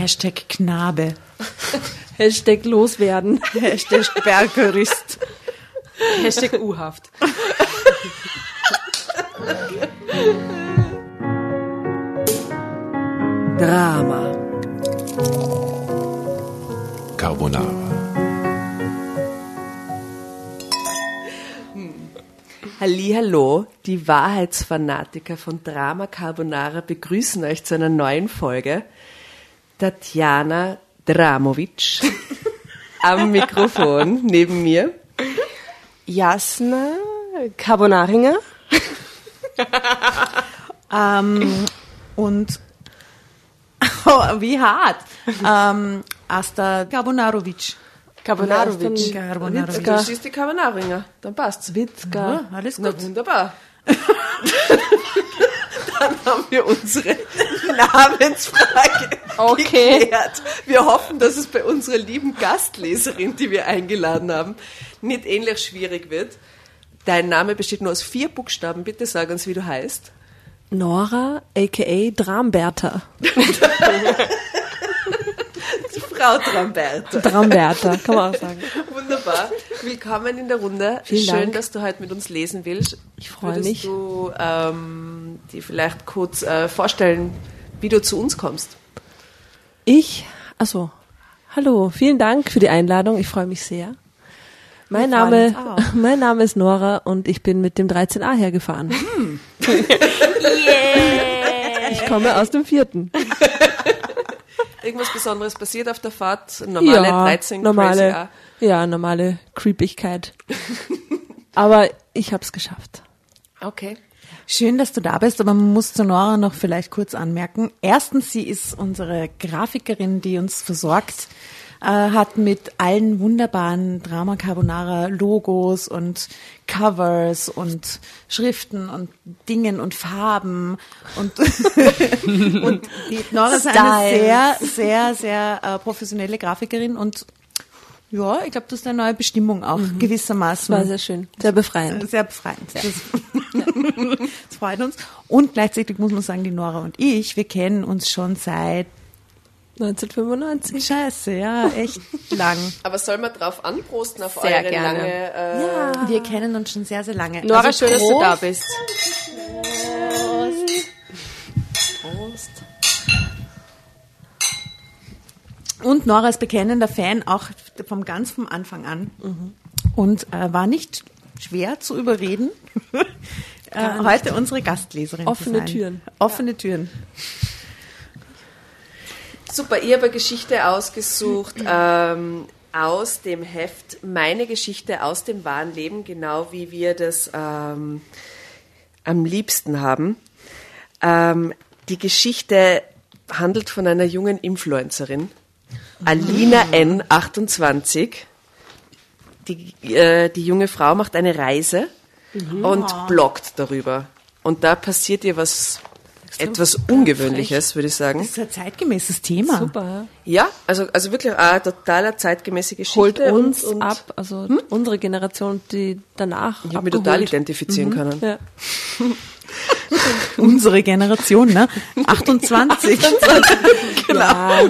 Hashtag Knabe. Hashtag loswerden. Hashtag Bergerist. Hashtag U-Haft. Drama. Carbonara. Hallo, die Wahrheitsfanatiker von Drama Carbonara begrüßen euch zu einer neuen Folge. Tatjana Dramovic am Mikrofon neben mir. Jasna Carbonaringer. Ähm, und oh, wie hart. Ähm, Asta Karbonarovic. Carbonarovic. Karbonarovic. Du siehst die Carbonaringer, dann passt's. Ja, alles gut. Na wunderbar. Dann haben wir unsere Namensfrage Okay. geklärt. Wir hoffen, dass es bei unserer lieben Gastleserin, die wir eingeladen haben, nicht ähnlich schwierig wird. Dein Name besteht nur aus vier Buchstaben. Bitte sag uns, wie du heißt. Nora, a.k.a. Dramberta. Frau Tramberta. Dramberta, kann man auch sagen. Wunderbar. Willkommen in der Runde. Vielen Schön, Dank. dass du heute mit uns lesen willst. Ich freue Würdest mich. du ähm, dir vielleicht kurz äh, vorstellen, wie du zu uns kommst? Ich, also, hallo, vielen Dank für die Einladung. Ich freue mich sehr. Mein Name, mein Name ist Nora und ich bin mit dem 13a hergefahren. Ich komme aus dem vierten. Irgendwas Besonderes passiert auf der Fahrt? Normale 13 normale, Crazy ja, normale Creepigkeit. Aber ich habe es geschafft. Okay. Schön, dass du da bist, aber man muss zu Nora noch vielleicht kurz anmerken. Erstens, sie ist unsere Grafikerin, die uns versorgt äh, hat mit allen wunderbaren Drama Carbonara Logos und Covers und Schriften und Dingen und Farben und und die Nora ist eine sehr sehr sehr äh, professionelle Grafikerin und ja, ich glaube, das ist eine neue Bestimmung auch gewissermaßen. War sehr schön, sehr befreiend. Sehr befreiend. Das, das freut uns. Und gleichzeitig muss man sagen, die Nora und ich, wir kennen uns schon seit 1995. Scheiße, ja, echt lang. Aber soll man drauf anprosten auf Sehr eure gerne. lange... Äh, Wir kennen uns schon sehr, sehr lange. Nora, Also schön, dass du Prost. da bist. Prost. Und Nora ist bekennender Fan, auch vom ganz vom Anfang an. Und äh, war nicht schwer zu überreden, äh, heute unsere Gastleserin Offene zu sein. Türen. Offene Türen. Super, ich habe eine Geschichte ausgesucht ähm, aus dem Heft Meine Geschichte aus dem wahren Leben, genau wie wir das ähm, am liebsten haben. Ähm, die Geschichte handelt von einer jungen Influencerin, Alina N., 28. Die, äh, die junge Frau macht eine Reise und bloggt darüber. Und da passiert ihr was, etwas Ungewöhnliches, würde ich sagen. Das ist ein zeitgemäßes Thema. Super. Ja, also, also wirklich eine totaler zeitgemäße Geschichte. Holt uns und, und ab, also unsere Generation, die danach Ich habe mich total identifizieren können. Ja. Unsere Generation, ne? 28. Genau.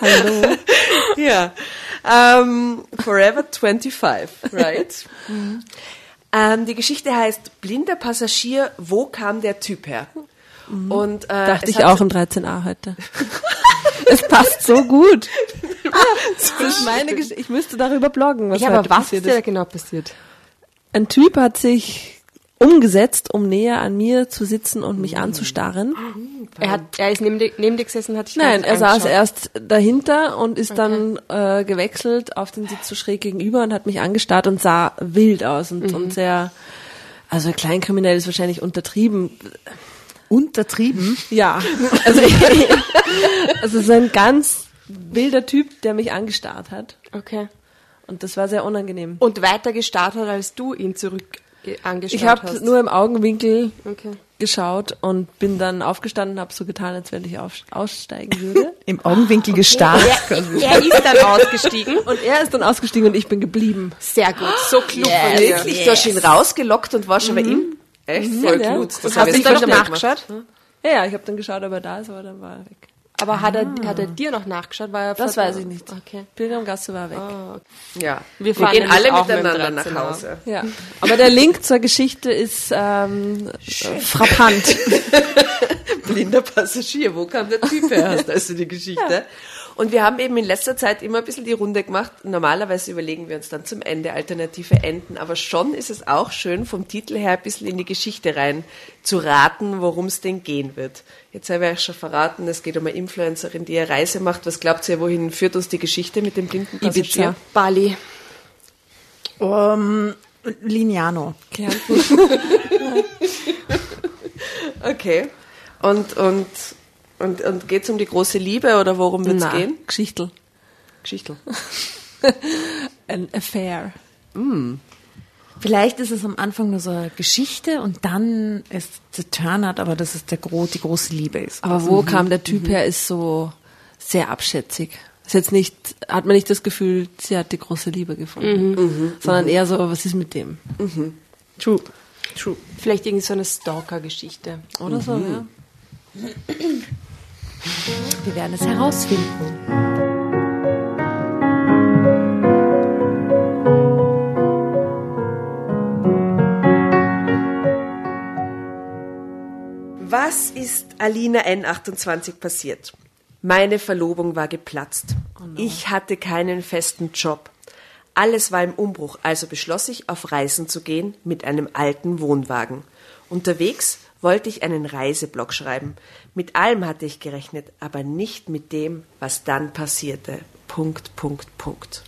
Hallo. Ja. Ähm, Forever 25, right? Ähm, die Geschichte heißt Blinder Passagier, wo kam der Typ her? Und, äh, Dachte ich auch im 13a heute. es passt so gut. Das ist meine Geschichte. Ich müsste darüber bloggen, was Ja, aber was passiert ist da genau passiert? Ein Typ hat sich umgesetzt, um näher an mir zu sitzen und mich anzustarren. Er, hat, er ist neben dir, neben dir gesessen, hat dich Nein, er saß erst dahinter und ist dann äh, gewechselt auf den Sitz so schräg gegenüber und hat mich angestarrt und sah wild aus und, und sehr, also kleinkriminell ist wahrscheinlich untertrieben. Untertrieben. Ja, also, also so ein ganz wilder Typ, der mich angestarrt hat. Okay. Und das war sehr unangenehm. Und weiter gestartet, als du ihn zurück angeschaut Ich habe hast. nur im Augenwinkel Okay. geschaut und bin dann aufgestanden, habe so getan, als wenn ich auf, aussteigen würde. Im Augenwinkel gestarrt. Er, er ist dann ausgestiegen. Und er ist dann ausgestiegen und ich bin geblieben. Sehr gut, so klug von dir. Wirklich? Du hast ihn rausgelockt und warst schon bei ihm? Echt? Voll Ja, gut. ja. Das Hast du dann noch gemacht. nachgeschaut? Ja, ja, ich habe dann geschaut, ob er da ist, aber dann war er weg. Aber hat, er, hat er dir noch nachgeschaut? War er Das weiß ich nicht. Okay. Pilgrimgasse war weg. Ja, Wir wir, fahren gehen nämlich alle auch mit miteinander nach 13er. Hause. Ja. Aber der Link zur Geschichte ist ähm, äh, frappant. Blinder Passagier, wo kam der Typ her? Hast also die Geschichte. Und wir haben eben in letzter Zeit immer ein bisschen die Runde gemacht. Normalerweise überlegen wir uns dann zum Ende alternative Enden, aber schon ist es auch schön, vom Titel her ein bisschen in die Geschichte rein zu raten, worum es denn gehen wird. Jetzt habe ich euch schon verraten, es geht um eine Influencerin, die eine Reise macht. Was glaubt ihr, wohin führt uns die Geschichte mit dem blinden Passagier? Ibiza. Bali. Um, Lignano. Kärnten. Okay. Und, und, und, und geht es um die große Liebe oder worum wird es gehen? Geschichtel. Geschichte. An Affair. Vielleicht ist es am Anfang nur so eine Geschichte und dann ist der Turnout, aber dass es der gro die große Liebe ist. Aber wo kam der Typ her, ist so sehr abschätzig. Ist jetzt nicht, hat man nicht das Gefühl, sie hat die große Liebe gefunden, sondern eher so, was ist mit dem? True. True. Vielleicht irgend so eine Stalker-Geschichte. Oder so, ja. Wir werden es herausfinden. Was ist Alina N28 passiert? Meine Verlobung war geplatzt. Ich hatte keinen festen Job. Alles war im Umbruch, also beschloss ich, auf Reisen zu gehen mit einem alten Wohnwagen. Unterwegs wollte ich einen Reiseblog schreiben. Mit allem hatte ich gerechnet, aber nicht mit dem, was dann passierte. Punkt, Punkt, Punkt.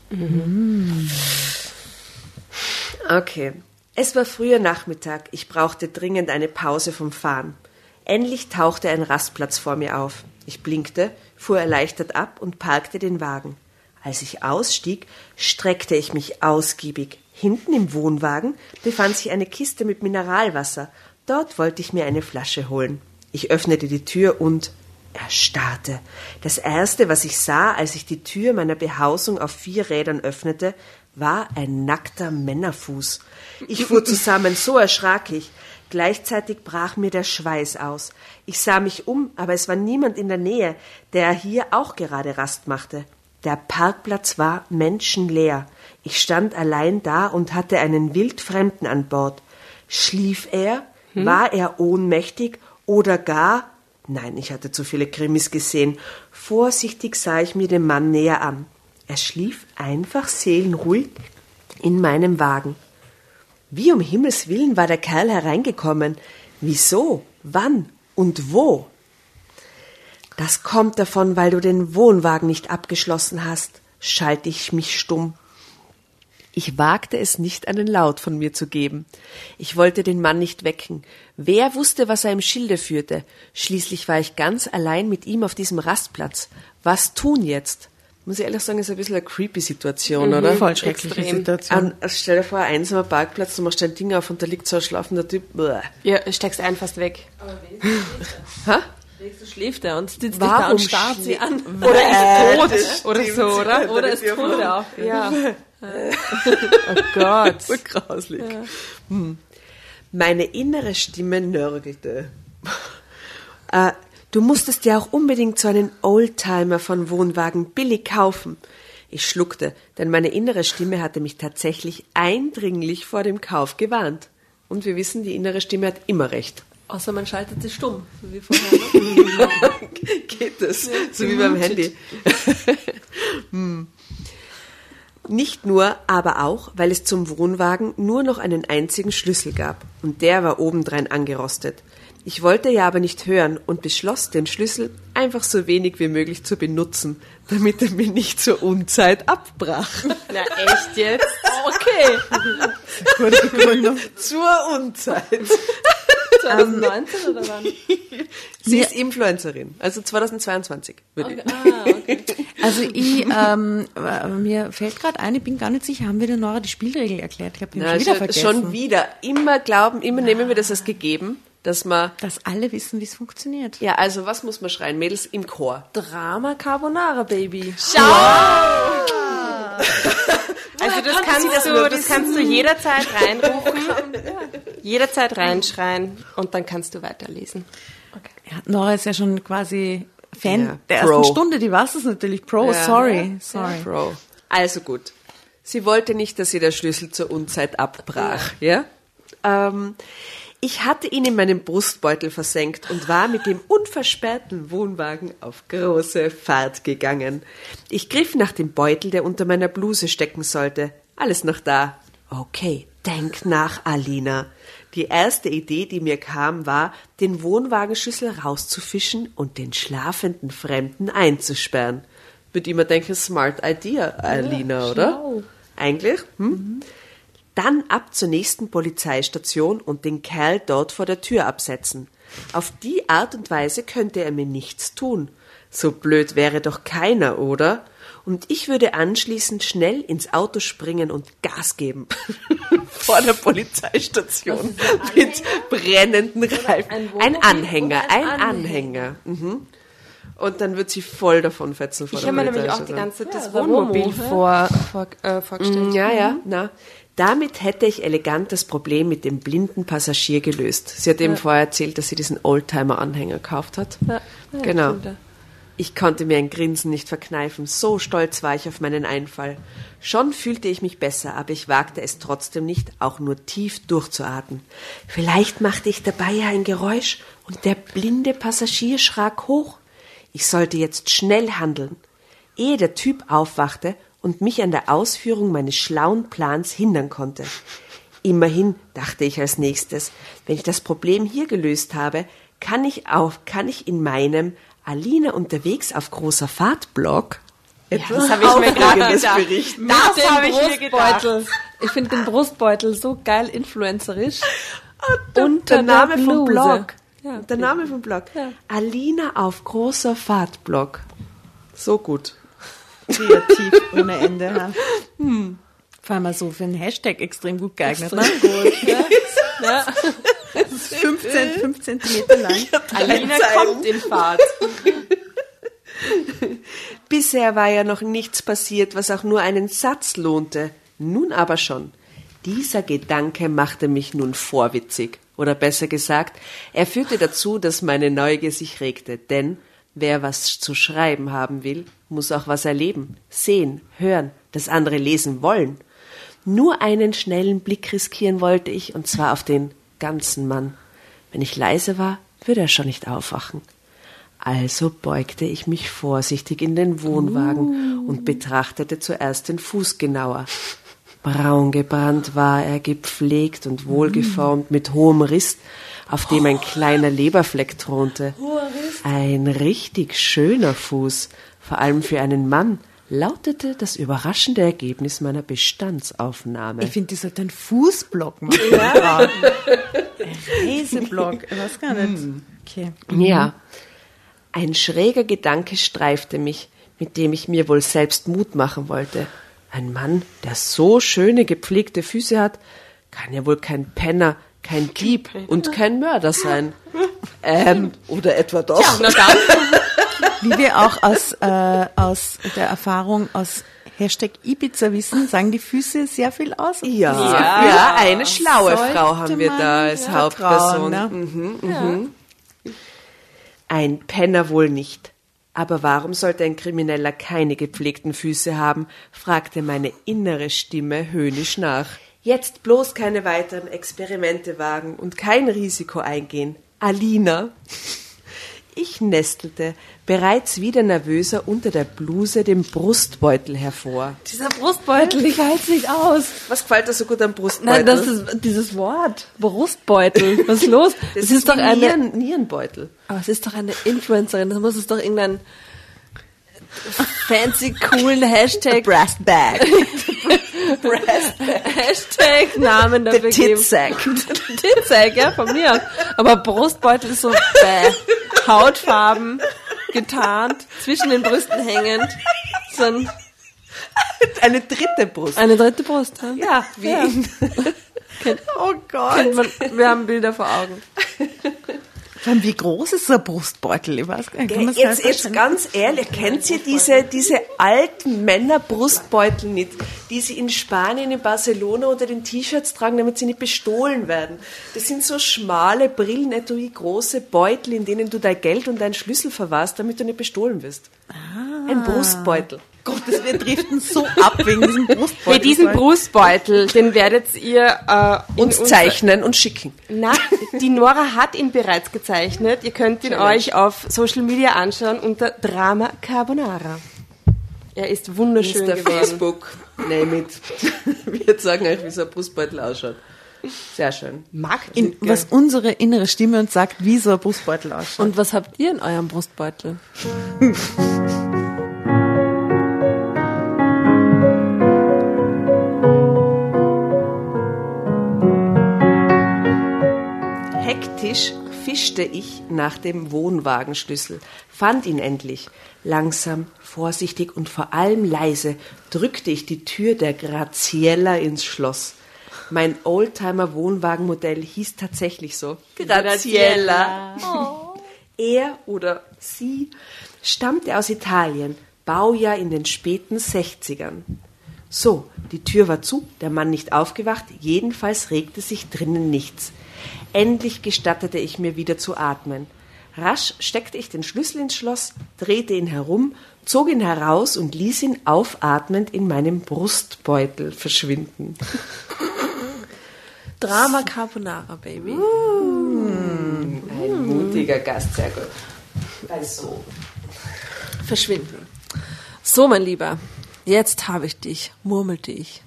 Okay. Es war früher Nachmittag. Ich brauchte dringend eine Pause vom Fahren. Endlich tauchte ein Rastplatz vor mir auf. Ich blinkte, fuhr erleichtert ab und parkte den Wagen. Als ich ausstieg, streckte ich mich ausgiebig. Hinten im Wohnwagen befand sich eine Kiste mit Mineralwasser. Dort wollte ich mir eine Flasche holen. Ich öffnete die Tür und erstarrte. Das erste, was ich sah, als ich die Tür meiner Behausung auf vier Rädern öffnete, war ein nackter Männerfuß. Ich fuhr zusammen, so erschrak ich. Gleichzeitig brach mir der Schweiß aus. Ich sah mich um, aber es war niemand in der Nähe, der hier auch gerade Rast machte. Der Parkplatz war menschenleer. Ich stand allein da und hatte einen Wildfremden an Bord. Schlief er? War er ohnmächtig oder gar Nein, ich hatte zu viele Krimis gesehen. Vorsichtig sah ich mir den Mann näher an. Er schlief einfach seelenruhig in meinem Wagen. Wie um Himmels willen war der Kerl hereingekommen? Wieso? Wann? Und wo? Das kommt davon, weil du den Wohnwagen nicht abgeschlossen hast, schalte ich mich stumm. Ich wagte es nicht, einen Laut von mir zu geben. Ich wollte den Mann nicht wecken. Wer wusste, was er im Schilde führte? Schließlich war ich ganz allein mit ihm auf diesem Rastplatz. Was tun jetzt? Muss ich ehrlich sagen, ist ein bisschen eine creepy Situation, oder? Voll schreckliche Extrem. Situation. An, also stell dir vor, ein einsamer Parkplatz, du machst dein Ding auf und da liegt so ein schlafender Typ. Bäh. Ja, steckst ein fast weg. Hä? Wenigstens schläft er und sitzt da und starrt sie an. Oder ist tot. Oder so, oder? Oder ist tot auch. Ja. Oh Gott. So grauslich. Hm. Meine innere Stimme nörgelte. äh, du musstest ja auch unbedingt so einen Oldtimer von Wohnwagen billig kaufen. Ich schluckte, denn meine innere Stimme hatte mich tatsächlich eindringlich vor dem Kauf gewarnt. Und wir wissen, die innere Stimme hat immer recht. Außer man schaltet sie stumm, so wie vorher. Ne? Geht es? so wie beim Handy. Hm. Nicht nur, aber auch, weil es zum Wohnwagen nur noch einen einzigen Schlüssel gab. Und der war obendrein angerostet. Ich wollte ja aber nicht hören und beschloss, den Schlüssel einfach so wenig wie möglich zu benutzen, damit er mir nicht zur Unzeit abbrach. Na, echt jetzt? Okay. zur Unzeit. 2019 oder wann? Sie ist Influencerin, also 2022, würde ich. Ah, okay. Also ich, ähm, äh, mir fällt gerade ein, ich bin gar nicht sicher, haben wir der Nora die Spielregel erklärt? Ich habe die Na, schon wieder vergessen. schon wieder. Immer glauben, immer nehmen wir das als gegeben, dass man Dass alle wissen, wie es funktioniert. Ja, also was muss man schreien? Mädels im Chor. Drama Carbonara, Baby. Also das kannst, du, das kannst du jederzeit reinrufen, jederzeit reinschreien und dann kannst du weiterlesen. Ja, Nora ist ja schon quasi Fan Ja, der Pro. ersten Stunde, die war es natürlich. Pro, Ja. sorry, sorry. Bro. Also gut. Sie wollte nicht, dass ihr der Schlüssel zur Unzeit abbrach, ja? Ähm, ich hatte ihn in meinem Brustbeutel versenkt und war mit dem unversperrten Wohnwagen auf große Fahrt gegangen. Ich griff nach dem Beutel, der unter meiner Bluse stecken sollte. Alles noch da. Okay, denk nach, Alina. Die erste Idee, die mir kam, war, den Wohnwagenschlüssel rauszufischen und den schlafenden Fremden einzusperren. Würde immer denken, smart idea, Alina, oder? Eigentlich? Hm? Dann ab zur nächsten Polizeistation und den Kerl dort vor der Tür absetzen. Auf die Art und Weise könnte er mir nichts tun. So blöd wäre doch keiner, oder? Und ich würde anschließend schnell ins Auto springen und Gas geben. vor der Polizeistation. Mit brennenden Reifen. ein Ein Anhänger, und ein ein Anhänger. Mhm. Und dann wird sie voll davon fetzen vor Ich habe mir nämlich auch die ganze Zeit das Ja, der Wohnmobil Wohnmobil, vor, vor, äh, vorgestellt. Mm, Ja, ja, na. Damit hätte ich elegant das Problem mit dem blinden Passagier gelöst. Sie hat eben vorher erzählt, dass sie diesen Oldtimer-Anhänger gekauft hat. Ja, ja, genau. Ich konnte mir ein Grinsen nicht verkneifen. So stolz war ich auf meinen Einfall. Schon fühlte ich mich besser, aber ich wagte es trotzdem nicht, auch nur tief durchzuatmen. Vielleicht machte ich dabei ja ein Geräusch und der blinde Passagier schrak hoch. Ich sollte jetzt schnell handeln. Ehe der Typ aufwachte und mich an der Ausführung meines schlauen Plans hindern konnte. Immerhin, dachte ich als nächstes, wenn ich das Problem hier gelöst habe, kann ich auch, kann ich in meinem Alina unterwegs auf großer Fahrt-Blog etwas das hab ich mir gerade gedacht. berichten. Das Den habe ich mir gedacht. Ich finde den Brustbeutel so geil influencerisch. Der, Unter der Name der vom Bluse. Blog. Ja. Der Name vom Blog. Ja. Alina auf großer Fahrt-Blog. So gut. Kreativ ohne Ende. Ja. Hm. Vor allem so für einen Hashtag extrem gut geeignet. Ne? Ja. 15, 5 Zentimeter lang. Alina kommt in Fahrt. Bisher war ja noch nichts passiert, was auch nur einen Satz lohnte. Nun aber schon. Dieser Gedanke machte mich nun vorwitzig. Oder besser gesagt, er führte dazu, dass meine Neugier sich regte. Denn wer was zu schreiben haben will, muss auch was erleben, sehen, hören, das andere lesen wollen. Nur einen schnellen Blick riskieren wollte ich, und zwar auf den ganzen Mann. Wenn ich leise war, würde er schon nicht aufwachen. Also beugte ich mich vorsichtig in den Wohnwagen und betrachtete zuerst den Fuß genauer. Braun gebrannt war er, gepflegt und wohlgeformt, mit hohem Riss, auf dem ein kleiner Leberfleck thronte. Ein richtig schöner Fuß, vor allem für einen Mann, lautete das überraschende Ergebnis meiner Bestandsaufnahme. Ich finde, die sollte einen Fußblock machen. Ja. Reiseblock. Ich weiß gar nicht. Okay. Ja. Ein schräger Gedanke streifte mich, mit dem ich mir wohl selbst Mut machen wollte. Ein Mann, der so schöne, gepflegte Füße hat, kann ja wohl kein Penner, kein Dieb und kein Mörder sein. Ähm, oder etwa doch? Wie wir auch aus, äh, aus der Erfahrung aus Hashtag Ibiza wissen, sagen die Füße sehr viel aus. Ja, ja, eine schlaue Sollte Frau haben wir da als Hauptperson. ne? Mhm, mhm. Ein Penner wohl nicht. Aber warum sollte ein Krimineller keine gepflegten Füße haben? fragte meine innere Stimme höhnisch nach. Jetzt bloß keine weiteren Experimente wagen und kein Risiko eingehen. Alina. Ich nestelte, bereits wieder nervöser unter der Bluse den Brustbeutel hervor. Dieser Brustbeutel, ich halte es nicht aus. Was gefällt dir so gut am Brustbeutel? Nein, das ist dieses Wort. Brustbeutel. Was ist los? Das Das ist doch wie eine. Nieren, Nierenbeutel. Aber es ist doch eine Influencerin. Das muss es doch irgendein fancy, coolen Hashtag. Brass Bag. Hashtag Namen Der geben. Titsack. Titsack, ja, von mir. aus. Aber Brustbeutel ist so bäh. Hautfarben, getarnt, zwischen den Brüsten hängend. So ein, Eine dritte Brust. eine dritte Brust. Ja, Ja, wie Ja. oh Gott. Man, wir haben Bilder vor Augen. Vor allem, wie groß ist so ein Brustbeutel? Ich weiß gar nicht. Jetzt, jetzt ganz ehrlich, kennt ihr diese, diese alten Männerbrustbeutel nicht, die sie in Spanien, in Barcelona unter den T-Shirts tragen, damit sie nicht bestohlen werden? Das sind so schmale Brillenetui, große Beutel, in denen du dein Geld und deinen Schlüssel verwahrst, damit du nicht bestohlen wirst. Ein Brustbeutel. Gottes, wir driften so ab wegen diesem Brustbeutel. Für diesen Brustbeutel, den werdet ihr äh, unser- zeichnen und schicken. Na, die Nora hat ihn bereits gezeichnet. Ihr könnt ihn Challenge. euch auf Social Media anschauen unter Drama Carbonara. Er ist wunderschön Mr. geworden. Facebook, name it. Wir sagen euch, wie so ein Brustbeutel ausschaut. Sehr schön. Mag In, was unsere innere Stimme uns sagt, wie so ein Brustbeutel ausschaut. Und was habt ihr in eurem Brustbeutel? Hektisch fischte ich nach dem Wohnwagenschlüssel, fand ihn endlich. Langsam, vorsichtig und vor allem leise drückte ich die Tür der Graziella ins Schloss. Mein Oldtimer-Wohnwagenmodell hieß tatsächlich so. Graziella. Er oder sie stammte aus Italien, Baujahr in den späten 60ern. So, die Tür war zu, der Mann nicht aufgewacht, jedenfalls regte sich drinnen nichts. Endlich gestattete ich mir wieder zu atmen. Rasch steckte ich den Schlüssel ins Schloss, drehte ihn herum, zog ihn heraus und ließ ihn aufatmend in meinem Brustbeutel verschwinden. Drama Carbonara, Baby. Ein mutiger Gast, sehr gut. Also, Verschwinden. So, mein Lieber, jetzt habe ich dich, murmelte ich.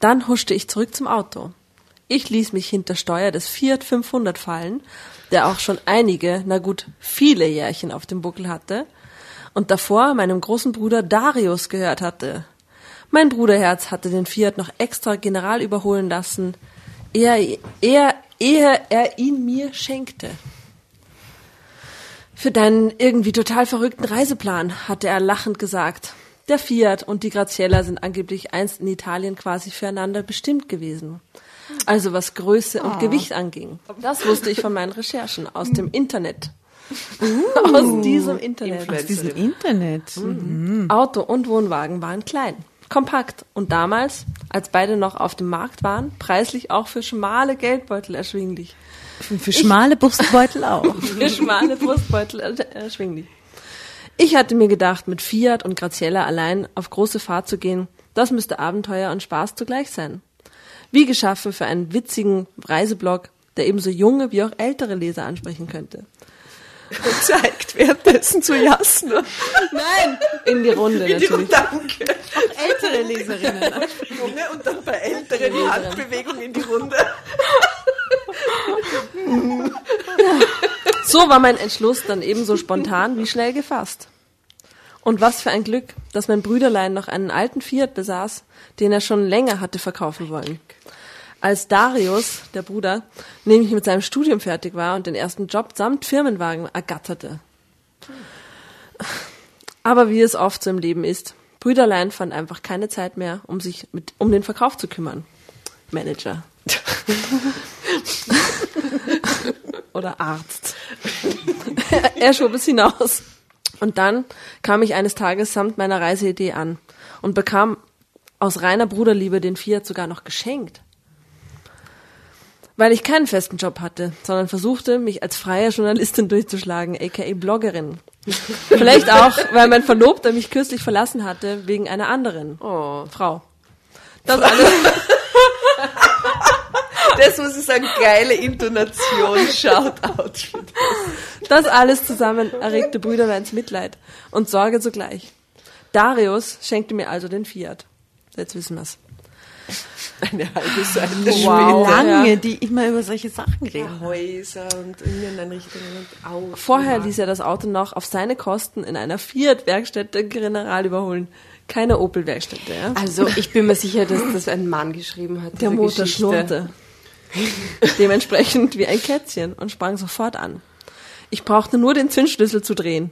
Dann huschte ich zurück zum Auto. Ich ließ mich hinter Steuer des Fiat 500 fallen, der auch schon einige, na gut, viele Jährchen auf dem Buckel hatte und davor meinem großen Bruder Darius gehört hatte. Mein Bruderherz hatte den Fiat noch extra general überholen lassen, ehe er, ehe er ihn mir schenkte. Für deinen irgendwie total verrückten Reiseplan, hatte er lachend gesagt. Der Fiat und die Graziella sind angeblich einst in Italien quasi füreinander bestimmt gewesen. Also was Größe und Gewicht anging. Das wusste ich von meinen Recherchen aus dem Internet. aus diesem Internet. Aus diesem Internet. Mhm. Auto und Wohnwagen waren klein, kompakt und damals, als beide noch auf dem Markt waren, preislich auch für schmale Geldbeutel erschwinglich. Für, für schmale Brustbeutel auch. Für schmale Brustbeutel er- erschwinglich. Ich hatte mir gedacht, mit Fiat und Graziella allein auf große Fahrt zu gehen, das müsste Abenteuer und Spaß zugleich sein. Wie geschaffen für einen witzigen Reiseblog, der ebenso junge wie auch ältere Leser ansprechen könnte. und zeigt währenddessen zu Jasna. Nein! In die Runde natürlich. Danke. Ältere Leserinnen. Junge und dann bei Älteren die Handbewegung in die Runde. So war mein Entschluss dann ebenso spontan wie schnell gefasst. Und was für ein Glück, dass mein Brüderlein noch einen alten Fiat besaß, den er schon länger hatte verkaufen wollen. Als Darius, der Bruder, nämlich mit seinem Studium fertig war und den ersten Job samt Firmenwagen ergatterte. Aber wie es oft so im Leben ist, Brüderlein fand einfach keine Zeit mehr, um sich mit, um den Verkauf zu kümmern. Manager. Oder Arzt. er schob es hinaus. Und dann kam ich eines Tages samt meiner Reiseidee an und bekam aus reiner Bruderliebe den Fiat sogar noch geschenkt. Weil ich keinen festen Job hatte, sondern versuchte, mich als freie Journalistin durchzuschlagen, aka Bloggerin. Vielleicht auch, weil mein Verlobter mich kürzlich verlassen hatte, wegen einer anderen Oh. Frau. Das alles, Das muss ich sagen, geile Intonation, Shoutout für das. das alles zusammen erregte Brüderleins Mitleid und Sorge zugleich. Darius schenkte mir also den Fiat. Jetzt wissen wir's. Eine halbe Seite Wow. später. Lange, Ja. die immer über solche Sachen reden. Häuser und Inneneinrichtungen und Autos. Vorher ließ er das Auto noch auf seine Kosten in einer Fiat-Werkstätte general überholen. Keine Opel-Werkstätte, ja? Also ich bin mir sicher, dass das ein Mann geschrieben hat. Der Motor Geschichte. schnurrte. Dementsprechend wie ein Kätzchen und sprang sofort an. Ich brauchte nur den Zündschlüssel zu drehen.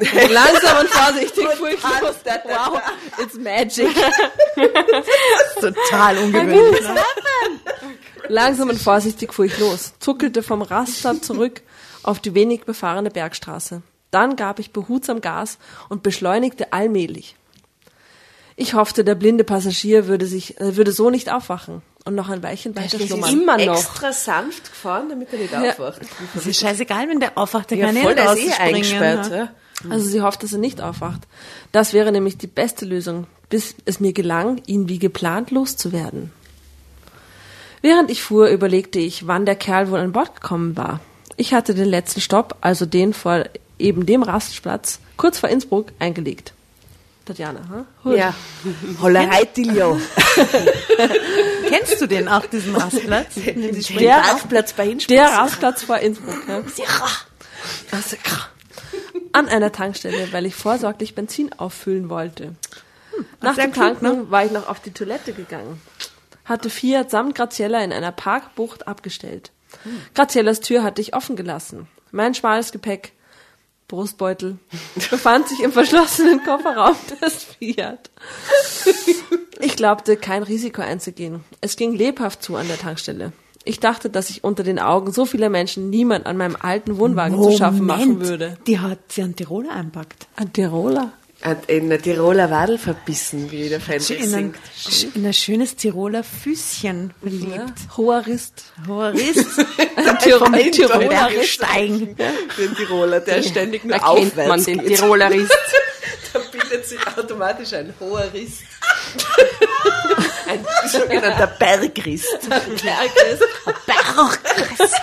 Und langsam und vorsichtig fuhr ich los. Wow, it's magic. Total ungewöhnlich. Langsam und vorsichtig fuhr ich los, zuckelte vom Rastplatz zurück auf die wenig befahrene Bergstraße. Dann gab ich behutsam Gas und beschleunigte allmählich. Ich hoffte, der blinde Passagier würde sich, äh, würde so nicht aufwachen und noch ein Weilchen weiter schlummern. immer noch. Extra sanft gefahren, damit er nicht aufwacht. Das ist scheißegal, wenn der aufwacht, der Ja, kann ja voll, nicht der ist eh rausspringen. eingesperrt. ja. Ja. Also sie hofft, dass er nicht aufwacht. Das wäre nämlich die beste Lösung, bis es mir gelang, ihn wie geplant loszuwerden. Während ich fuhr, überlegte ich, wann der Kerl wohl an Bord gekommen war. Ich hatte den letzten Stopp, also den vor eben dem Rastplatz, kurz vor Innsbruck, eingelegt. Tatjana, hm? Ja. Hollerei, Tilio. Kennst du den auch, diesen Rastplatz? Der Rastplatz bei Hinspitz. Der Rastplatz vor Innsbruck. Ja. Also, An einer Tankstelle, weil ich vorsorglich Benzin auffüllen wollte. Nach sehr dem klug, Tanken war ich noch auf die Toilette gegangen. Hatte Fiat samt Graziella in einer Parkbucht abgestellt. Graziellas Tür hatte ich offen gelassen. Mein schmales Gepäck, Brustbeutel, befand sich im verschlossenen Kofferraum des Fiat. Ich glaubte, kein Risiko einzugehen. Es ging lebhaft zu an der Tankstelle. Ich dachte, dass ich unter den Augen so vieler Menschen niemand an meinem alten Wohnwagen zu schaffen machen würde. Die hat sie an Tiroler einpackt. Ein Tiroler? Hat in der Tiroler Wadel verbissen, wie der Fan In ein, singt. in ein schönes Tiroler Füßchen verliebt. Ja. Hoher Rist. Hoher Riss. Ein Tirol- Vom Tiroler Tiroler Rist. steigen. Den Tiroler, der ständig nur Da kennt aufwärts man den geht. Tirolerist. Da bildet sich automatisch ein hoher Riss. ein sogenannter Bergrist. Bergrist. Bergrist.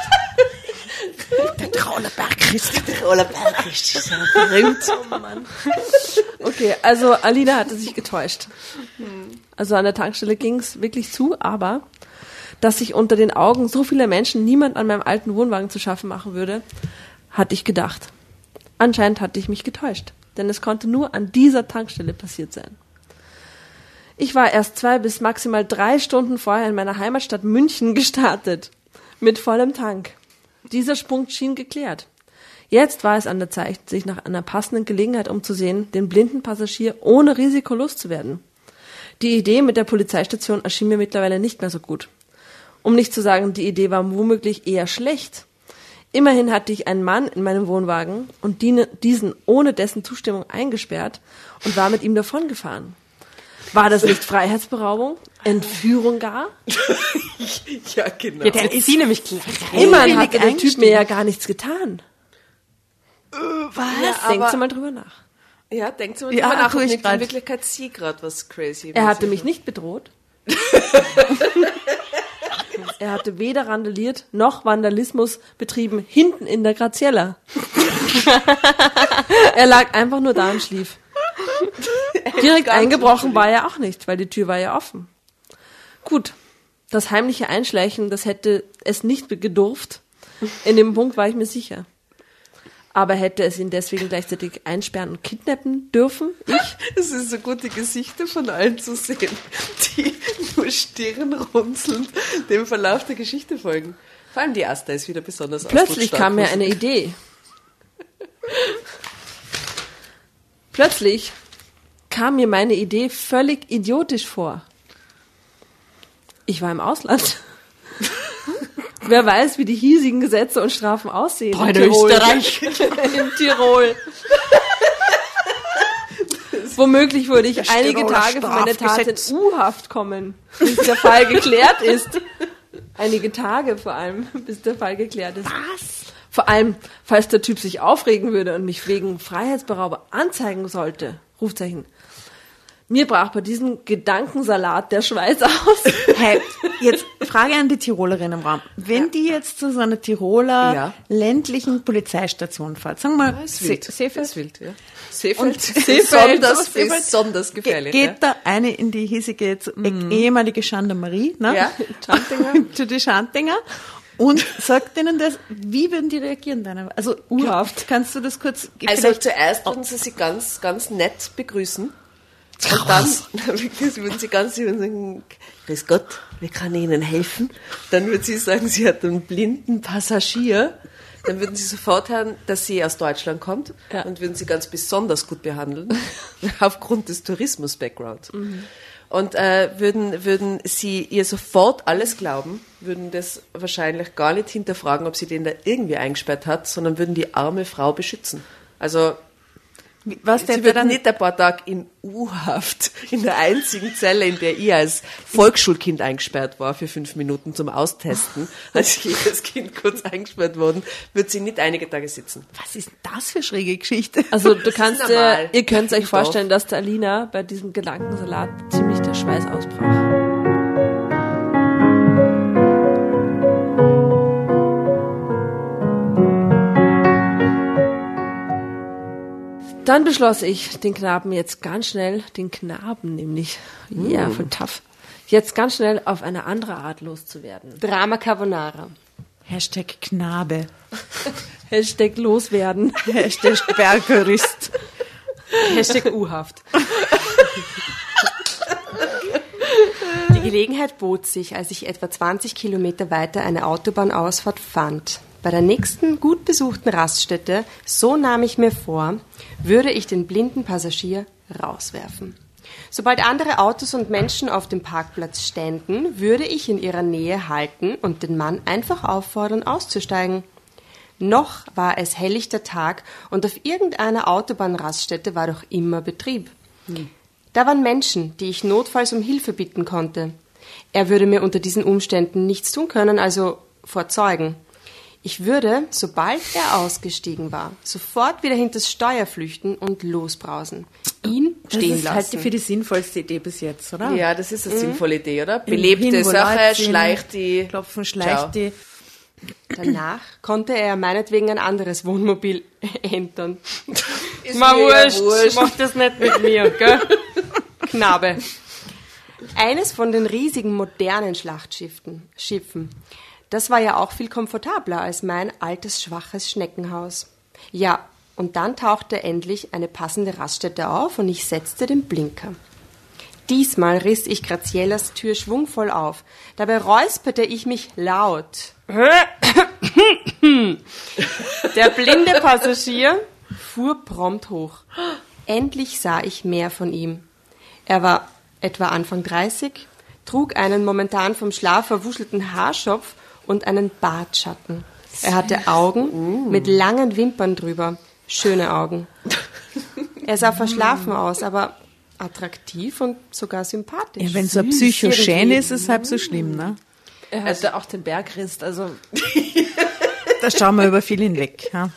Der Tiroler Bergrist. Tiroler Bergrist ist ja berühmt. Okay, also Alina hatte sich getäuscht. Also an der Tankstelle ging's wirklich zu, aber dass sich unter den Augen so vieler Menschen niemand an meinem alten Wohnwagen zu schaffen machen würde, hatte ich gedacht. Anscheinend hatte ich mich getäuscht, denn es konnte nur an dieser Tankstelle passiert sein. Ich war erst zwei bis maximal drei Stunden vorher in meiner Heimatstadt München gestartet. Mit vollem Tank. Dieser Punkt schien geklärt. Jetzt war es an der Zeit, sich nach einer passenden Gelegenheit umzusehen, den blinden Passagier ohne Risiko loszuwerden. Die Idee mit der Polizeistation erschien mir mittlerweile nicht mehr so gut. Um nicht zu sagen, die Idee war womöglich eher schlecht. Immerhin hatte ich einen Mann in meinem Wohnwagen und die- diesen ohne dessen Zustimmung eingesperrt und war mit ihm davongefahren. War das nicht Freiheitsberaubung? Entführung gar? Ja, genau. Jetzt ist sie nämlich gleich. Immerhin hatte der Typ mir ja gar nichts getan. Was? Denkt sie mal drüber nach. Ja, denkt mal Ja, drüber nach, ich in. Wirklichkeit sie gerade was crazy Er hatte mich nicht bedroht. er hatte weder randaliert noch Vandalismus betrieben hinten in der Graziella. er lag einfach nur da und schlief. Direkt eingebrochen war er auch nicht, weil die Tür war ja offen. Gut, das heimliche Einschleichen, das hätte es nicht gedurft. In dem Punkt war ich mir sicher. Aber hätte es ihn deswegen gleichzeitig einsperren und kidnappen dürfen? Ich? Es ist so gut, die Gesichter von allen zu sehen, die nur stirnrunzelnd dem Verlauf der Geschichte folgen. Vor allem die Asta ist wieder besonders Plötzlich kam mir eine Idee. Plötzlich kam mir meine Idee völlig idiotisch vor. Ich war im Ausland. Wer weiß, wie die hiesigen Gesetze und Strafen aussehen. in Österreich. in Tirol. Womöglich würde ich einige Tage für meine Tat in. U-Haft kommen, bis der Fall geklärt ist. Einige Tage vor allem, bis der Fall geklärt ist. Was? Vor allem, falls der Typ sich aufregen würde und mich wegen Freiheitsberauber anzeigen sollte. Rufzeichen. Mir brach bei diesem Gedankensalat der Schweiß aus. Hey, jetzt Frage an die Tirolerin im Raum. Wenn die jetzt zu so einer Tiroler Ja. ländlichen Polizeistation fährt, sagen wir mal, ist wild. Se- Seefeld, ist wild, ja. Seefeld, Und ist Seefeld, besonders, Seefeld. besonders Ge gefährlich. geht da eine in die hiesige jetzt ehemalige Gendarmerie, ne? Ja, Schandinger. zu die Schandinger und sagt denen das, wie würden die reagieren dann? Also urhaft, kannst du das kurz. Also zuerst würden sie sie ganz, ganz nett begrüßen. Und dann wirklich würden sie ganz sie sagen, Grüß Gott, wie kann ich Ihnen helfen? Dann würde sie sagen, sie hat einen blinden Passagier. Dann würden sie sofort hören, dass sie aus Deutschland kommt Ja. und würden sie ganz besonders gut behandeln, aufgrund des Tourismus-Backgrounds. Und äh, würden, würden sie ihr sofort alles glauben, würden das wahrscheinlich gar nicht hinterfragen, ob sie den da irgendwie eingesperrt hat, sondern würden die arme Frau beschützen. Also Was der sie wird dann nicht ein paar Tage in U-Haft, in der einzigen Zelle, in der ich als Volksschulkind eingesperrt war für fünf Minuten zum Austesten, als ich als Kind kurz eingesperrt worden, wird sie nicht einige Tage sitzen. Was ist denn das für schräge Geschichte? Also du kannst ist dir, normal. ihr könnt euch vorstellen, dass der Alina bei diesem Gedankensalat ziemlich der Schweiß ausbrach. Dann beschloss ich, den Knaben jetzt ganz schnell, den Knaben nämlich, ja, von tough, jetzt ganz schnell auf eine andere Art loszuwerden. Drama Carbonara. Hashtag Knabe. Hashtag loswerden. Hashtag Bergerist. Hashtag U-Haft. Die Gelegenheit bot sich, als ich etwa 20 Kilometer weiter eine Autobahnausfahrt fand. Bei der nächsten gut besuchten Raststätte, so nahm ich mir vor, würde ich den blinden Passagier rauswerfen. Sobald andere Autos und Menschen auf dem Parkplatz ständen, würde ich in ihrer Nähe halten und den Mann einfach auffordern, auszusteigen. Noch war es helllichter Tag und auf irgendeiner Autobahnraststätte war doch immer Betrieb. Da waren Menschen, die ich notfalls um Hilfe bitten konnte. Er würde mir unter diesen Umständen nichts tun können, also vor Zeugen. Ich würde, sobald er ausgestiegen war, sofort wieder hinters Steuer flüchten und losbrausen. Ihn Das stehen ist halt lassen. für die sinnvollste Idee bis jetzt, oder? Ja, das ist eine sinnvolle Idee, oder? Belebte Sache, schleicht die. Klopfen, schleicht Ciao. die. Danach konnte er meinetwegen ein anderes Wohnmobil entern. Ist ja wurscht, wurscht. mach das nicht mit mir, gell? Knabe. Eines von den riesigen modernen Schlachtschiffen. Schiffen. Das war ja auch viel komfortabler als mein altes, schwaches Schneckenhaus. Ja, und dann tauchte endlich eine passende Raststätte auf und ich setzte den Blinker. Diesmal riss ich Graziellas Tür schwungvoll auf. Dabei räusperte ich mich laut. Der blinde Passagier fuhr prompt hoch. Endlich sah ich mehr von ihm. Er war etwa Anfang 30, trug einen momentan vom Schlaf verwuschelten Haarschopf und einen Bartschatten. Er hatte Augen mit langen Wimpern drüber. Schöne Augen. Er sah verschlafen aus, aber attraktiv und sogar sympathisch. Ja, wenn so ein irgendwie. ist, ist es halb so schlimm, ne? Er hatte auch den Bergrist, also Da schauen wir über viel hinweg. Ja.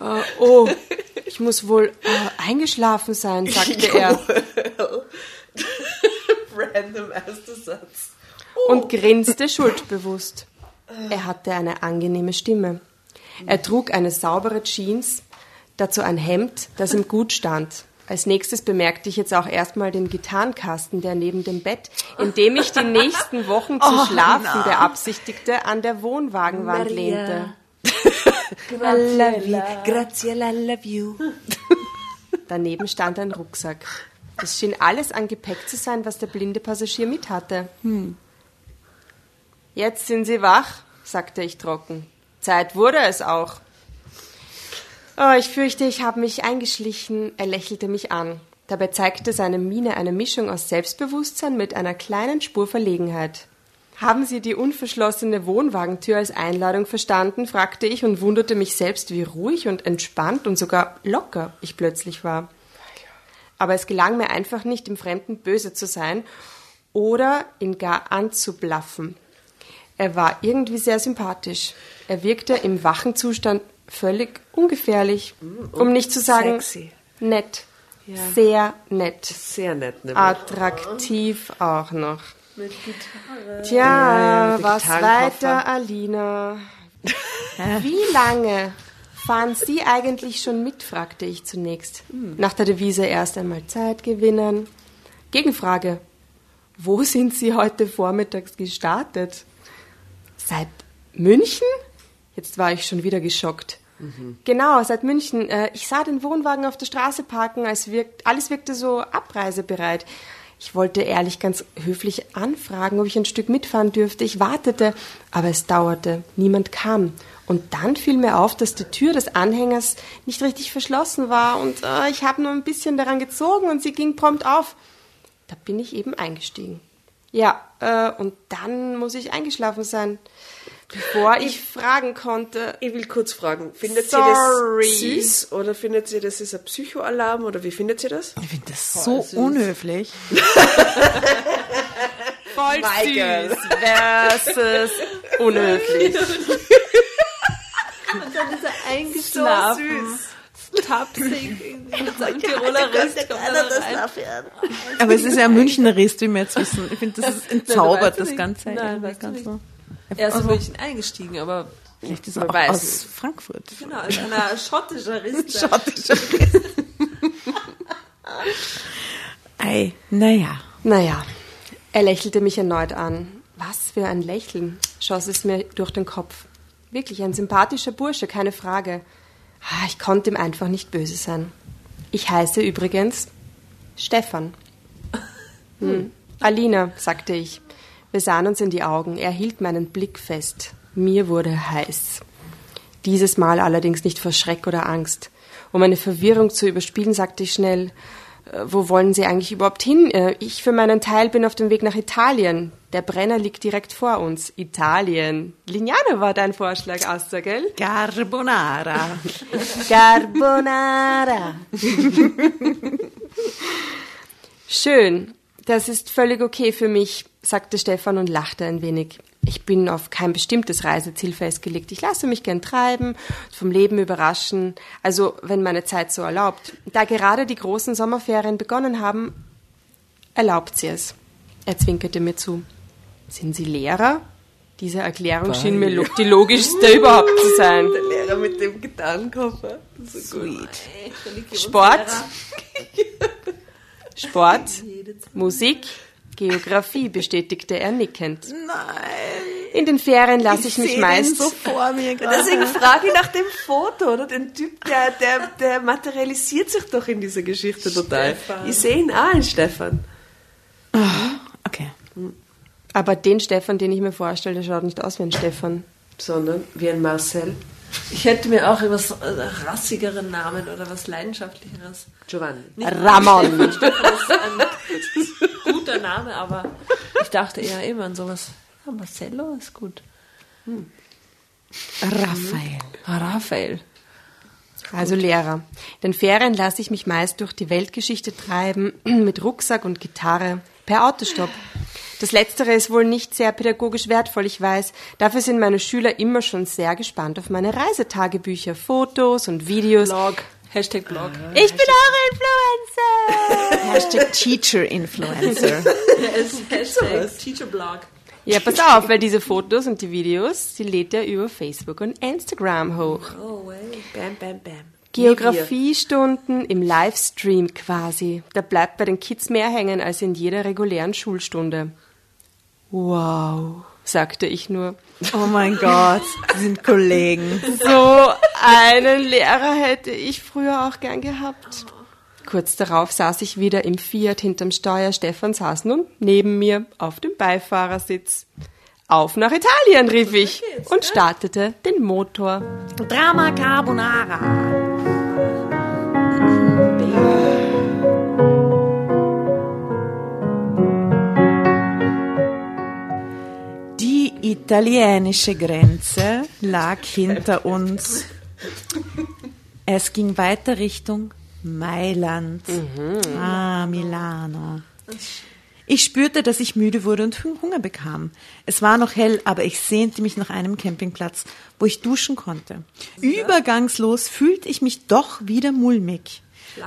Äh, oh, ich muss wohl äh, eingeschlafen sein, sagte er Random erster Satz. und grinste schuldbewusst. Er hatte eine angenehme Stimme. Er trug eine saubere Jeans, dazu ein Hemd, das ihm gut stand. Als nächstes bemerkte ich jetzt auch erstmal den Gitarrenkasten, der neben dem Bett, in dem ich die nächsten Wochen zu schlafen beabsichtigte, an der Wohnwagenwand lehnte. I love you. Graziella, I love you. Daneben stand ein Rucksack. Es schien alles an Gepäck zu sein, was der blinde Passagier mit hatte. Jetzt sind Sie wach, sagte ich trocken. Zeit wurde es auch. Oh, ich fürchte, ich habe mich eingeschlichen. Er lächelte mich an. Dabei zeigte seine Miene eine Mischung aus Selbstbewusstsein mit einer kleinen Spur Verlegenheit. Haben Sie die unverschlossene Wohnwagentür als Einladung verstanden? fragte ich und wunderte mich selbst, wie ruhig und entspannt und sogar locker ich plötzlich war. Aber es gelang mir einfach nicht, dem Fremden böse zu sein oder ihn gar anzublaffen. Er war irgendwie sehr sympathisch. Er wirkte im wachen Zustand völlig ungefährlich, um nicht zu sagen sexy. nett. Sehr nett. Sehr nett, nämlich. Attraktiv auch noch. mit Gitarre. Tja, ja, was weiter, Alina? Wie lange fahren Sie eigentlich schon mit? fragte ich zunächst. Nach der Devise erst einmal Zeit gewinnen. Gegenfrage. Wo sind Sie heute vormittags gestartet? Seit München? Jetzt war ich schon wieder geschockt. Genau, seit München. Äh, Ich sah den Wohnwagen auf der Straße parken, als wirkt, alles wirkte so abreisebereit. Ich wollte ehrlich ganz höflich anfragen, ob ich ein Stück mitfahren dürfte. Ich wartete, aber es dauerte. Niemand kam. Und dann fiel mir auf, dass die Tür des Anhängers nicht richtig verschlossen war und äh, ich habe nur ein bisschen daran gezogen und sie ging prompt auf. Da bin ich eben eingestiegen. Ja, äh, und dann muss ich eingeschlafen sein, bevor ich fragen konnte. Ich will kurz fragen, findet Sorry. ihr das süß oder findet ihr, das ist ein Psychoalarm oder wie findet ihr das? Ich finde das so unhöflich. Voll Michael. süß versus unhöflich. Und dann ist er eingeschlafen. Tapsig. Mit seinem Tiroler kommt er rein. Aber es ist ja ein Münchner Riss, wie wir jetzt wissen. Ich finde, das ist entzaubert, das. Ganze. Nein, weißt du so. Er ist in Also, München eingestiegen, aber Vielleicht ist er auch weiß aus. Frankfurt. genau, als einer schottischer Riss. da. Schottischer Riss. Ei, naja. Naja, er lächelte mich erneut an. Was für ein Lächeln, schoss es mir durch den Kopf. Wirklich ein sympathischer Bursche, keine Frage. Ah, Ich konnte ihm einfach nicht böse sein. Ich heiße übrigens Stefan. Hm. Alina, sagte ich. Wir sahen uns in die Augen. Er hielt meinen Blick fest. Mir wurde heiß. Dieses Mal allerdings nicht vor Schreck oder Angst. Um meine Verwirrung zu überspielen, sagte ich schnell, wo wollen Sie eigentlich überhaupt hin? Äh, Ich für meinen Teil bin auf dem Weg nach Italien. Der Brenner liegt direkt vor uns. Italien. Lignano war dein Vorschlag, Asta, gell? Carbonara. Carbonara. Schön. Das ist völlig okay für mich, sagte Stefan und lachte ein wenig. Ich bin auf kein bestimmtes Reiseziel festgelegt. Ich lasse mich gern treiben, vom Leben überraschen, also wenn meine Zeit so erlaubt. Da gerade die großen Sommerferien begonnen haben, erlaubt sie es. Er zwinkerte mir zu. Sind Sie Lehrer? Diese Erklärung schien mir lo- die logischste überhaupt zu sein. Der Lehrer mit dem Gitarrenkoffer. Sweet. Sport, Sport, Musik, Geografie, bestätigte er nickend. Nein. In den Ferien lasse ich, mich seh den meist. so vor mir gerade. Deswegen frage ich nach dem Foto, oder? Den Typ, der, der, der materialisiert sich doch in dieser Geschichte total. Stefan. Ich sehe ihn auch in Stefan. Okay. Aber den Stefan, den ich mir vorstelle, der schaut nicht aus wie ein Stefan. Sondern wie ein Marcel Ich hätte mir auch etwas äh, rassigeren Namen oder was leidenschaftlicheres. Giovanni. Nicht Ramon. Guter Name, aber ich dachte eher immer an sowas. Ja, Marcello ist gut. Raphael. Ah, Raphael. Also Lehrer. In den Ferien lasse ich mich meist durch die Weltgeschichte treiben, mit Rucksack und Gitarre, per Autostopp. Das Letztere ist wohl nicht sehr pädagogisch wertvoll, ich weiß. Dafür sind meine Schüler immer schon sehr gespannt auf meine Reisetagebücher, Fotos und Videos. Blog. Hashtag Blog. Ich bin eure Influencer! Hashtag Teacher Influencer. Ja, ist Hashtag Teacherblog. Ja, pass auf, weil diese Fotos und die Videos, die lädt er über Facebook und Instagram hoch. Oh, way. Bam, bam, bam. Geografiestunden im Livestream quasi. Da bleibt bei den Kids mehr hängen als in jeder regulären Schulstunde. Wow, sagte ich nur. Oh mein Gott, sie sind Kollegen. So einen Lehrer hätte ich früher auch gern gehabt. Kurz darauf saß ich wieder im Fiat hinterm Steuer. Stefan saß nun neben mir auf dem Beifahrersitz. Auf nach Italien, rief ich und startete den Motor. Drama Carbonara. Italienische Grenze lag hinter uns. Es ging weiter Richtung Mailand. Ah, Milano. Ich spürte, dass ich müde wurde und Hunger bekam. Es war noch hell, aber ich sehnte mich nach einem Campingplatz, wo ich duschen konnte. Übergangslos fühlte ich mich doch wieder mulmig.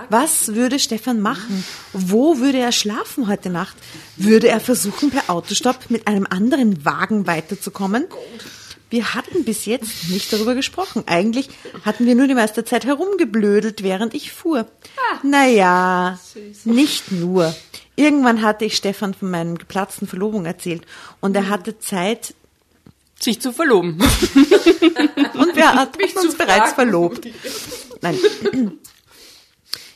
Was würde Stefan machen? Wo würde er schlafen heute Nacht? Würde er versuchen, per Autostopp mit einem anderen Wagen weiterzukommen? Wir hatten bis jetzt nicht darüber gesprochen. Eigentlich hatten wir nur die meiste Zeit herumgeblödelt, während ich fuhr. Naja, nicht nur. Irgendwann hatte ich Stefan von meinem geplatzten Verlobung erzählt und er hatte Zeit Sich zu verloben. und wir hatten uns bereits verlobt. Nein.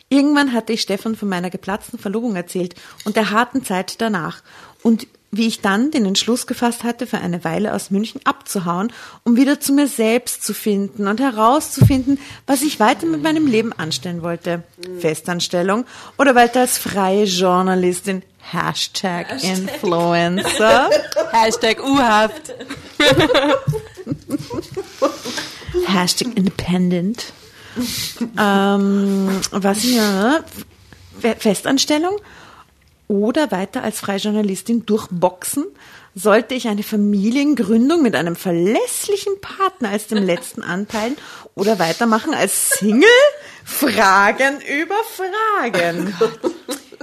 Irgendwann hatte ich Stefan von meiner geplatzten Verlobung erzählt und der harten Zeit danach. Und wie ich dann den Entschluss gefasst hatte, für eine Weile aus München abzuhauen, um wieder zu mir selbst zu finden und herauszufinden, was ich weiter mit meinem Leben anstellen wollte. Festanstellung oder weiter als freie Journalistin Hashtag Influencer. Hashtag U-Haft. Hashtag Independent. ähm, was hier? Festanstellung oder weiter als freie Journalistin durchboxen? Sollte ich eine Familiengründung mit einem verlässlichen Partner als dem letzten anpeilen oder weitermachen als Single? Fragen über Fragen.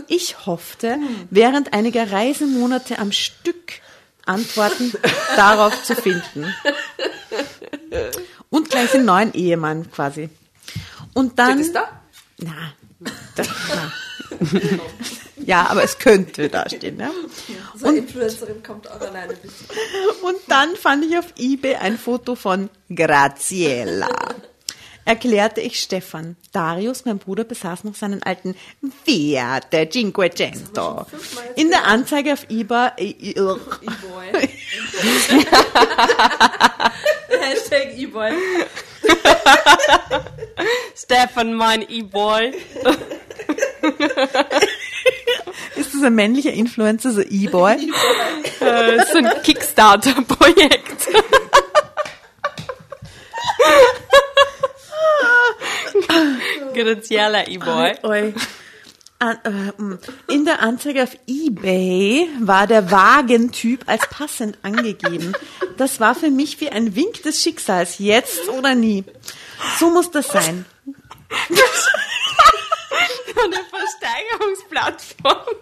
Ich hoffte, während einiger Reisemonate am Stück Antworten darauf zu finden. Und gleich einen neuen Ehemann quasi. Und dann. Steht es da? Na, das, na. ja, aber es könnte da stehen. Ja? So eine Influencerin kommt auch alleine bis. Und dann fand ich auf eBay ein Foto von Graziella. Erklärte ich Stefan. Darius, mein Bruder, besaß noch seinen alten Fiat Cinquecento. In der Anzeige auf eBay, E-Boy. Hashtag E-Boy. Stefan, mein E-Boy. ist das ein männlicher Influencer, so E-Boy? Äh, so ein Kickstarter-Projekt. Graziella E-Boy. Äh, mm. In der Anzeige auf eBay war der Wagentyp als passend angegeben. Das war für mich wie ein Wink des Schicksals, jetzt oder nie. So muss das sein. Eine Versteigerungsplattform.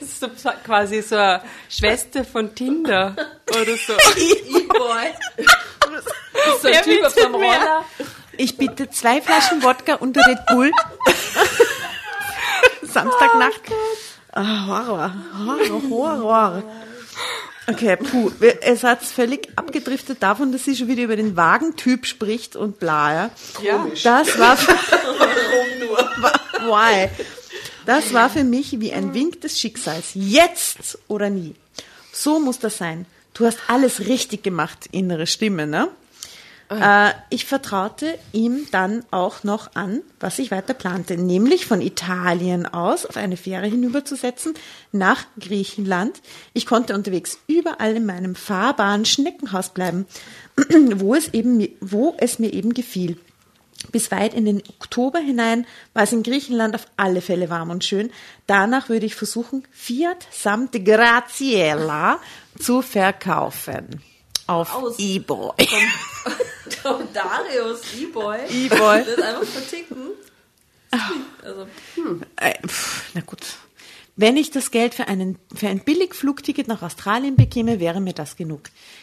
Das ist so quasi so eine Schwester von Tinder oder so. E-Boy. So ein Wer Typ auf dem? Roller. Ich bitte zwei Flaschen Wodka und Red Bull. Samstagnacht. Ah, Horror, Horror, Horror. Okay, puh, es hat völlig abgedriftet davon, dass sie schon wieder über den Wagentyp spricht und bla, ja. Ja. Das war für, Why? Das war für mich wie ein Wink des Schicksals. Jetzt oder nie. So muss das sein. Du hast alles richtig gemacht, innere Stimme, ne? Äh, ich vertraute ihm dann auch noch an, was ich weiter plante, nämlich von Italien aus auf eine Fähre hinüberzusetzen nach Griechenland. Ich konnte unterwegs überall in meinem fahrbaren Schneckenhaus bleiben, wo es eben, wo es mir eben gefiel. Bis weit in den Oktober hinein war es in Griechenland auf alle Fälle warm und schön. Danach würde ich versuchen, Fiat samt Graziella zu verkaufen. Auf Aus. eBay. Tom Darius E-Boy. E-Boy. Das einfach verticken. Also, Äh, pff, na gut. Wenn ich das Geld für, einen, für ein Billigflugticket nach Australien bekäme, wäre mir das genug.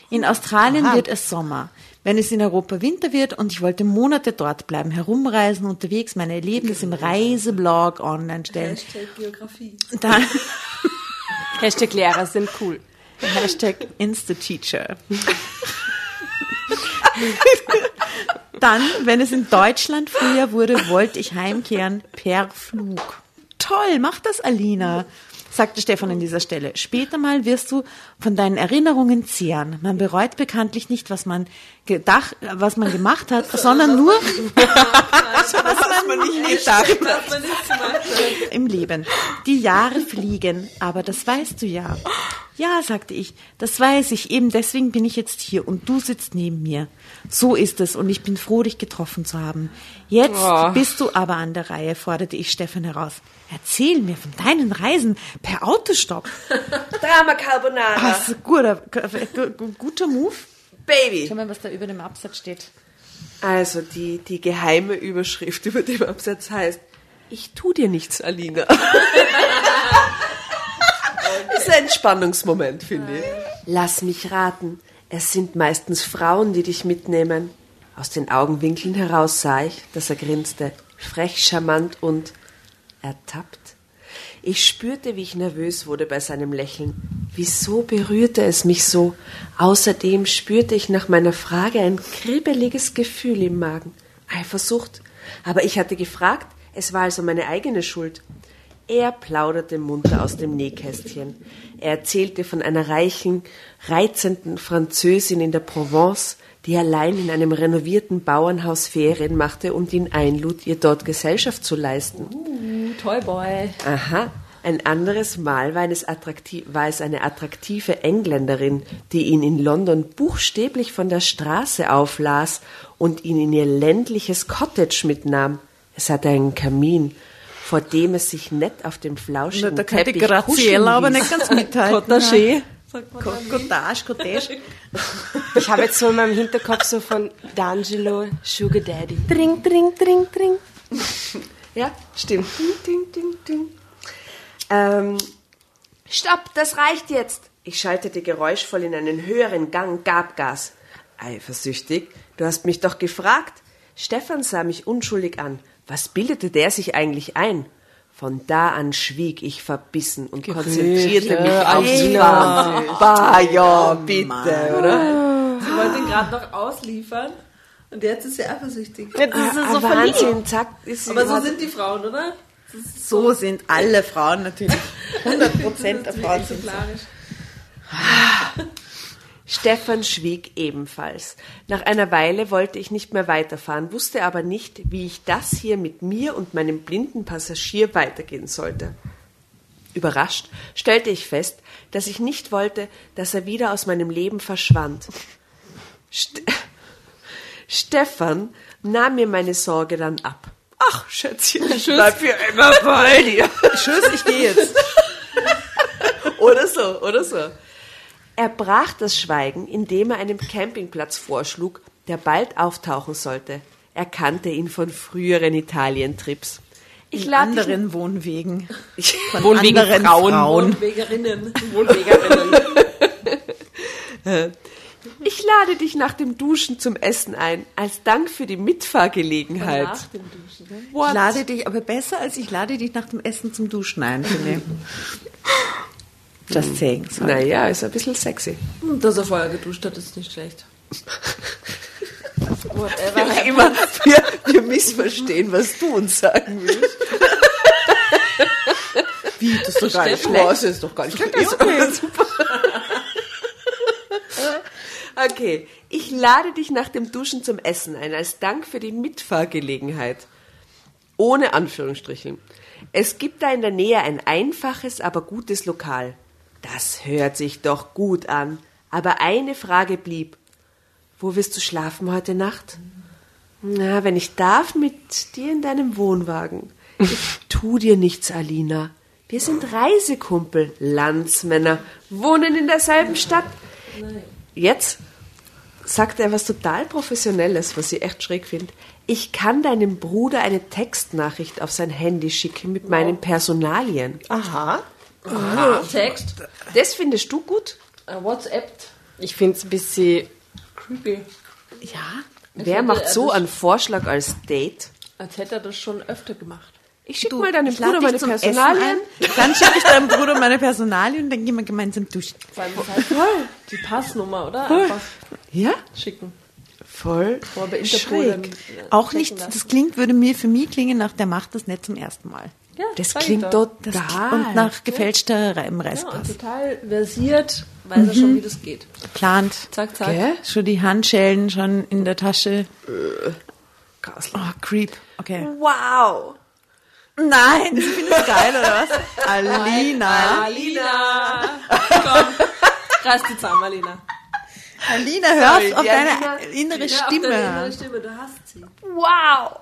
In Australien wird es Sommer. Wenn es in Europa Winter wird und ich wollte Monate dort bleiben, herumreisen, unterwegs meine Erlebnisse im Reiseblog online stellen, Hashtag Geografie. dann Hashtag Lehrer sind cool. Hashtag Insta-Teacher. Dann, wenn es in Deutschland früher wurde, wollte ich heimkehren per Flug. Toll, mach das, Alina, sagte Stefan an dieser Stelle. Später mal wirst du von deinen Erinnerungen zehren. Man bereut bekanntlich nicht, was man gedacht, was man gemacht hat, sondern nur, was man nicht gedacht hat Was man nicht gemacht hat. im Leben. Die Jahre fliegen, aber das weißt du ja. Ja, sagte ich, das weiß ich, eben deswegen bin ich jetzt hier und du sitzt neben mir. So ist es und ich bin froh, dich getroffen zu haben. Jetzt Oh. bist du aber an der Reihe, forderte ich Stefan heraus. Erzähl mir von deinen Reisen per Autostopp. Drama Carbonara. Ein guter, gu- guter Move. Baby. Schau mal, was da über dem Absatz steht. Also die, die geheime Überschrift über dem Absatz heißt, ich tu dir nichts, Alina. ist ein Entspannungsmoment, finde ich. Lass mich raten. Es sind meistens Frauen, die dich mitnehmen. Aus den Augenwinkeln heraus sah ich, dass er grinste, frech, charmant und ertappt. Ich spürte, wie ich nervös wurde bei seinem Lächeln. Wieso berührte es mich so? Außerdem spürte ich nach meiner Frage ein kribbeliges Gefühl im Magen. Eifersucht. Aber ich hatte gefragt, es war also meine eigene Schuld. Er plauderte munter aus dem Nähkästchen. Er erzählte von einer reichen, reizenden Französin in der Provence, die allein in einem renovierten Bauernhaus Ferien machte und ihn einlud, ihr dort Gesellschaft zu leisten. Toy Boy. Aha, Ein anderes Mal war, es attraktiv, war es eine attraktive Engländerin, die ihn in London buchstäblich von der Straße auflas und ihn in ihr ländliches Cottage mitnahm. Es hatte einen Kamin, vor dem es sich nett auf dem flauschigen Da kann die Teppich kuscheln Graziella aber nicht ganz mithalten. Cottage. Cottage, Cottage. Ich habe jetzt so in meinem Hinterkopf so von D'Angelo Sugar Daddy. Dring, dring, dring, dring. Ja, stimmt. Ding, ding, ding, ding. Ähm, stopp, das reicht jetzt. Ich schaltete geräuschvoll in einen höheren Gang, gab Gas. Eifersüchtig? Du hast mich doch gefragt. Stefan sah mich unschuldig an. Was bildete der sich eigentlich ein? Von da an schwieg ich verbissen und konzentrierte mich aufs Fahren. Bah, ja, bitte, oder? Sie wollte ihn gerade noch ausliefern und jetzt ist sie eifersüchtig. Das ist so Ah, verliebt. Wahnsinn, zack. Ist sie Aber so sind die Frauen, oder? So sind alle Frauen natürlich. 100 Prozent der Frauen sind so. exemplarisch. Stefan schwieg ebenfalls. Nach einer Weile wollte ich nicht mehr weiterfahren, wusste aber nicht, wie ich das hier mit mir und meinem blinden Passagier weitergehen sollte. Überrascht stellte ich fest, dass ich nicht wollte, dass er wieder aus meinem Leben verschwand. St Stefan nahm mir meine Sorge dann ab. Ach, Schätzchen, ich bleib für immer bei dir. Tschüss, ich gehe jetzt. Oder so, oder so. Er brach das Schweigen, indem er einen Campingplatz vorschlug, der bald auftauchen sollte. Er kannte ihn von früheren Italientrips. Ich In lade dich, anderen Wohnwegen. Von Wohnwegen anderen Frauen. Frauen. Wohnwegerinnen. Wohnwegerinnen. ich lade dich nach dem Duschen zum Essen ein, als Dank für die Mitfahrgelegenheit. Nach dem Duschen. ne? Ich lade dich, aber besser als ich lade dich nach dem Essen zum Duschen ein, finde ich. Just saying. Sorry. Naja, ist ein bisschen sexy. Und dass er vorher geduscht hat, ist nicht schlecht. Whatever. Immer, wir, wir missverstehen, was du uns sagen willst. Wie, das ist doch gar nicht schlecht. das ist doch gar nicht schlecht. Okay. Super. Okay, ich lade dich nach dem Duschen zum Essen ein, als Dank für die Mitfahrgelegenheit. Ohne Anführungsstrichen. Es gibt da in der Nähe ein einfaches, aber gutes Lokal. Das hört sich doch gut an. Aber eine Frage blieb. Wo wirst du schlafen heute Nacht? Na, wenn ich darf, mit dir in deinem Wohnwagen. Ich tu dir nichts, Alina. Wir sind Reisekumpel, Landsmänner, wohnen in derselben Stadt. Jetzt sagt er was total Professionelles, was ich echt schräg finde. Ich kann deinem Bruder eine Textnachricht auf sein Handy schicken mit meinen Personalien. Aha. Text. Das findest du gut? Äh, WhatsApp. Ich finde es ein bisschen Creepy. Ja. Wer finde, macht so das- einen Vorschlag als Date? Als hätte er das schon öfter gemacht. Ich schicke mal deinem Bruder meine Personalien. Dann schicke ich deinem Bruder meine Personalien und dann gehen wir gemeinsam duschen. Halt voll. Die Passnummer, oder? Einfach Ja, schicken. voll dann, schräg. äh, Auch nicht, lassen. das klingt, würde mir für mich klingen nach, der macht das nicht zum ersten Mal. Ja, Das klingt doch. Das total. Und nach gefälschter Ja, Reimreißpass. und total versiert, weiß er schon, wie das geht. Plant. Zack, zack. Gell? Schon die Handschellen schon in der Tasche. Grauslich. Oh, creep. Okay. Wow. Nein, sie findet es geil, oder was? Alina. Alina! Komm, reiß die zusammen, Alina. Alina, hör Sorry, auf die deine Alina- innere Hör auf Stimme. deine innere Stimme, du hast sie. Wow.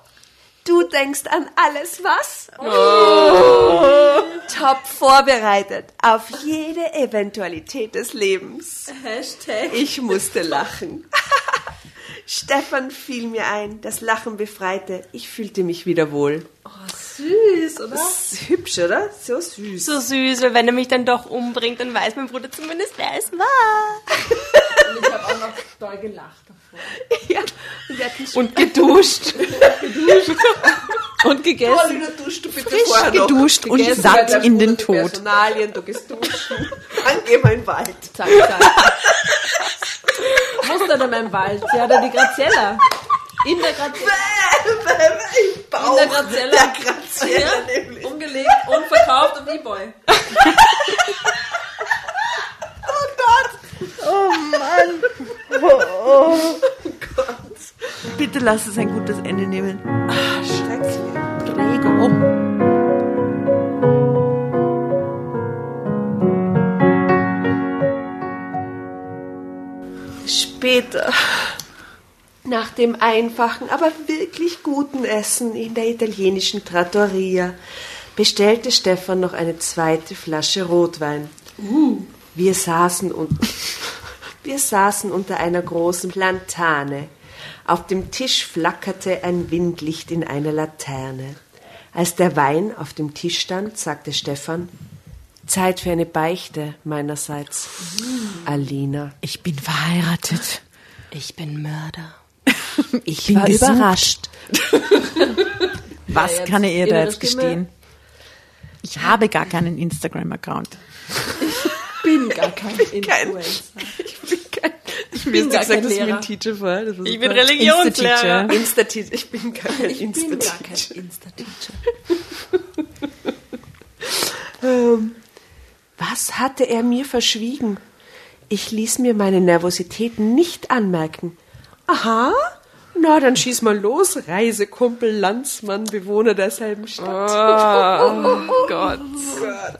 Du denkst an alles, was? Oh. Top vorbereitet auf jede Eventualität des Lebens. Hashtag. Ich musste lachen. Stefan fiel mir ein, das Lachen befreite. Ich fühlte mich wieder wohl. Oh, süß, oder? Das ist hübsch, oder? So süß. so süß, weil wenn er mich dann doch umbringt, dann weiß mein Bruder zumindest, wer es war. Und ich habe auch noch doll gelacht. Ja. Und, Und geduscht. Und gegessen. Paulina, duschst du bitte Frisch vorher noch. geduscht und Gegessen satt bei deinem in den Tod. Personalien, du gehst duschen. Dann gehen wir in den Wald. Zack, zack. Muss dann in meinem Wald. Sie hat ja die Graziella. In der Graziella. Im Bauch In der Graziella. Der Graziella Ja, nämlich. umgelegt und verkauft auf Ebay. Oh Mann. Oh, oh. oh Gott. Bitte lass es ein gutes Ende nehmen. Ah, schrecklich. Träge um. Später, nach dem einfachen, aber wirklich guten Essen in der italienischen Trattoria, bestellte Stefan noch eine zweite Flasche Rotwein. Uh. Wir saßen und wir saßen unter einer großen Plantane. Auf dem Tisch flackerte ein Windlicht in einer Laterne. Als der Wein auf dem Tisch stand, sagte Stefan, Zeit für eine Beichte meinerseits. Alina. Ich bin verheiratet. Ich bin Mörder. Ich bin war gesucht. überrascht. Was jetzt kann er ihr da jetzt gestehen? Ich habe gar keinen Instagram-Account. Bin gar kein Influencer. Ich bin kein, ich bin gar kein Lehrer. Teacher vor. Das war Ich super. bin Religionslehrer. Insta-Teacher. Ich bin kein Ich bin gar Insta-Teacher. kein Insta-Teacher. Was hatte er mir verschwiegen? Ich ließ mir meine Nervosität nicht anmerken. Aha, na dann schieß mal los, Reisekumpel, Landsmann, Bewohner derselben Stadt. Oh Gott.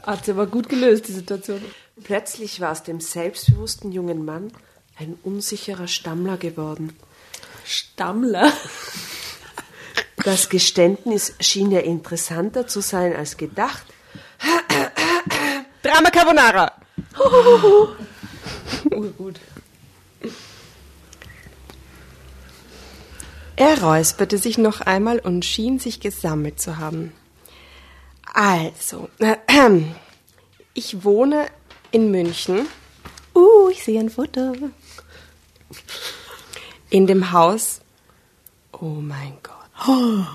Hat sie aber gut gelöst, die Situation. Plötzlich war aus dem selbstbewussten jungen Mann ein unsicherer Stammler geworden. Stammler. Das Geständnis schien ja interessanter zu sein als gedacht. Drama Carbonara! Urgut. Er räusperte sich noch einmal und schien sich gesammelt zu haben. Also, ich wohne in München. Uh, ich sehe ein Foto. In dem Haus. Oh mein Gott.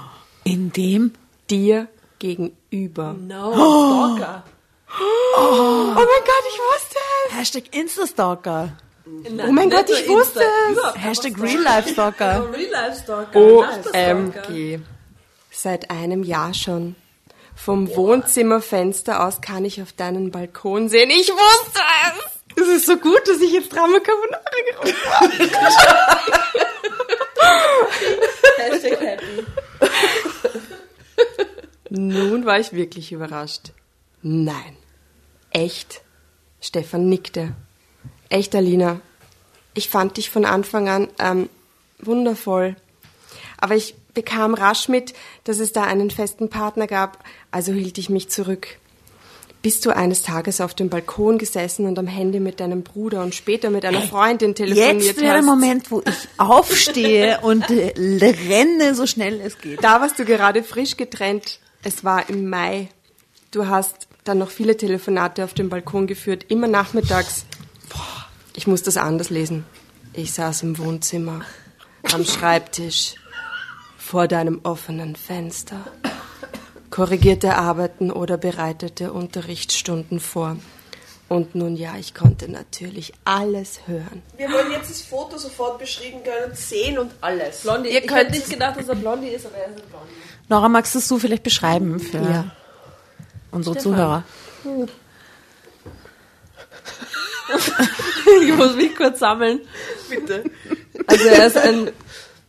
In dem? Dir gegenüber. No, Stalker. Oh mein Gott, ich wusste es. Hashtag Instastalker. Oh mein Gott, ich wusste es. Hashtag Real-Life-Stalker. Real-Life-Stalker. OMG. Seit einem Jahr schon. Vom Wohnzimmerfenster aus kann ich auf deinen Balkon sehen. Ich wusste es. Es ist so gut, dass ich jetzt Drama Carbonara gerufen habe. Hashtag happy. Nun war ich wirklich überrascht. Nein. Echt? Stefan nickte. Echt, Alina. Ich fand dich von Anfang an ähm, wundervoll. Aber ich bekam rasch mit, dass es da einen festen Partner gab, also hielt ich mich zurück. Bist du eines Tages auf dem Balkon gesessen und am Handy mit deinem Bruder und später mit einer Freundin telefoniert Jetzt wäre der hast? Moment, wo ich aufstehe und äh, renne, so schnell es geht. Da warst du gerade frisch getrennt. Es war im Mai. Du hast dann noch viele Telefonate auf dem Balkon geführt, immer nachmittags. Ich muss das anders lesen. Ich saß im Wohnzimmer, am Schreibtisch, vor deinem offenen Fenster, korrigierte Arbeiten oder bereitete Unterrichtsstunden vor. Und nun ja, ich konnte natürlich alles hören. Wir wollen jetzt das Foto sofort beschrieben können, sehen und alles. Blondie. Ihr ich könnt hätte nicht gedacht, dass er Blondie ist, aber er ist ein Blondie. Nora, magst du es so vielleicht beschreiben für Ja. unsere Stefan. Zuhörer? Ich muss mich kurz sammeln. bitte. Also er ist ein.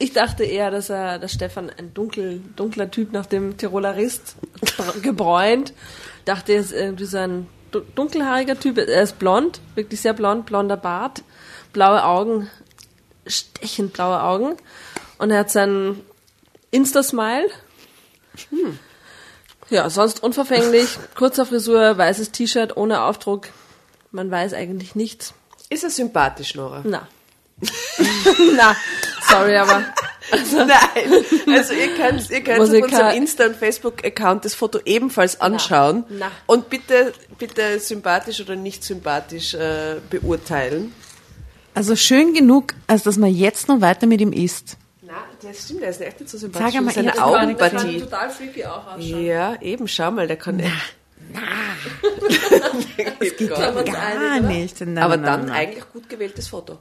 Ich dachte eher, dass er, dass Stefan ein dunkel, dunkler Typ nach dem Tiroler Rist br- gebräunt. Dachte, er ist irgendwie so ein du- dunkelhaariger Typ. Er ist blond, wirklich sehr blond, blonder Bart, blaue Augen, stechend blaue Augen. Und er hat seinen Insta-Smile. Hm. Ja, sonst unverfänglich, kurzer Frisur, weißes T-Shirt ohne Aufdruck. Man weiß eigentlich nichts. Ist er sympathisch, Nora? Na. Na, sorry, aber Nein. Also ihr könnt, ihr könnt auf unserem Insta- und Facebook-Account das Foto ebenfalls anschauen. Na. Und bitte, bitte sympathisch oder nicht sympathisch äh, beurteilen. Also schön genug, als dass man jetzt noch weiter mit ihm isst. Na, das stimmt, der ist echt nicht so sympathisch. Sag einmal, Seine ich hab gar Augenpartie. total freaky auch ausschauen. Ja, eben, schau mal, der kann echt. das geht Gar einig, oder? nicht. Nein, Aber nein, dann nein. eigentlich gut gewähltes Foto.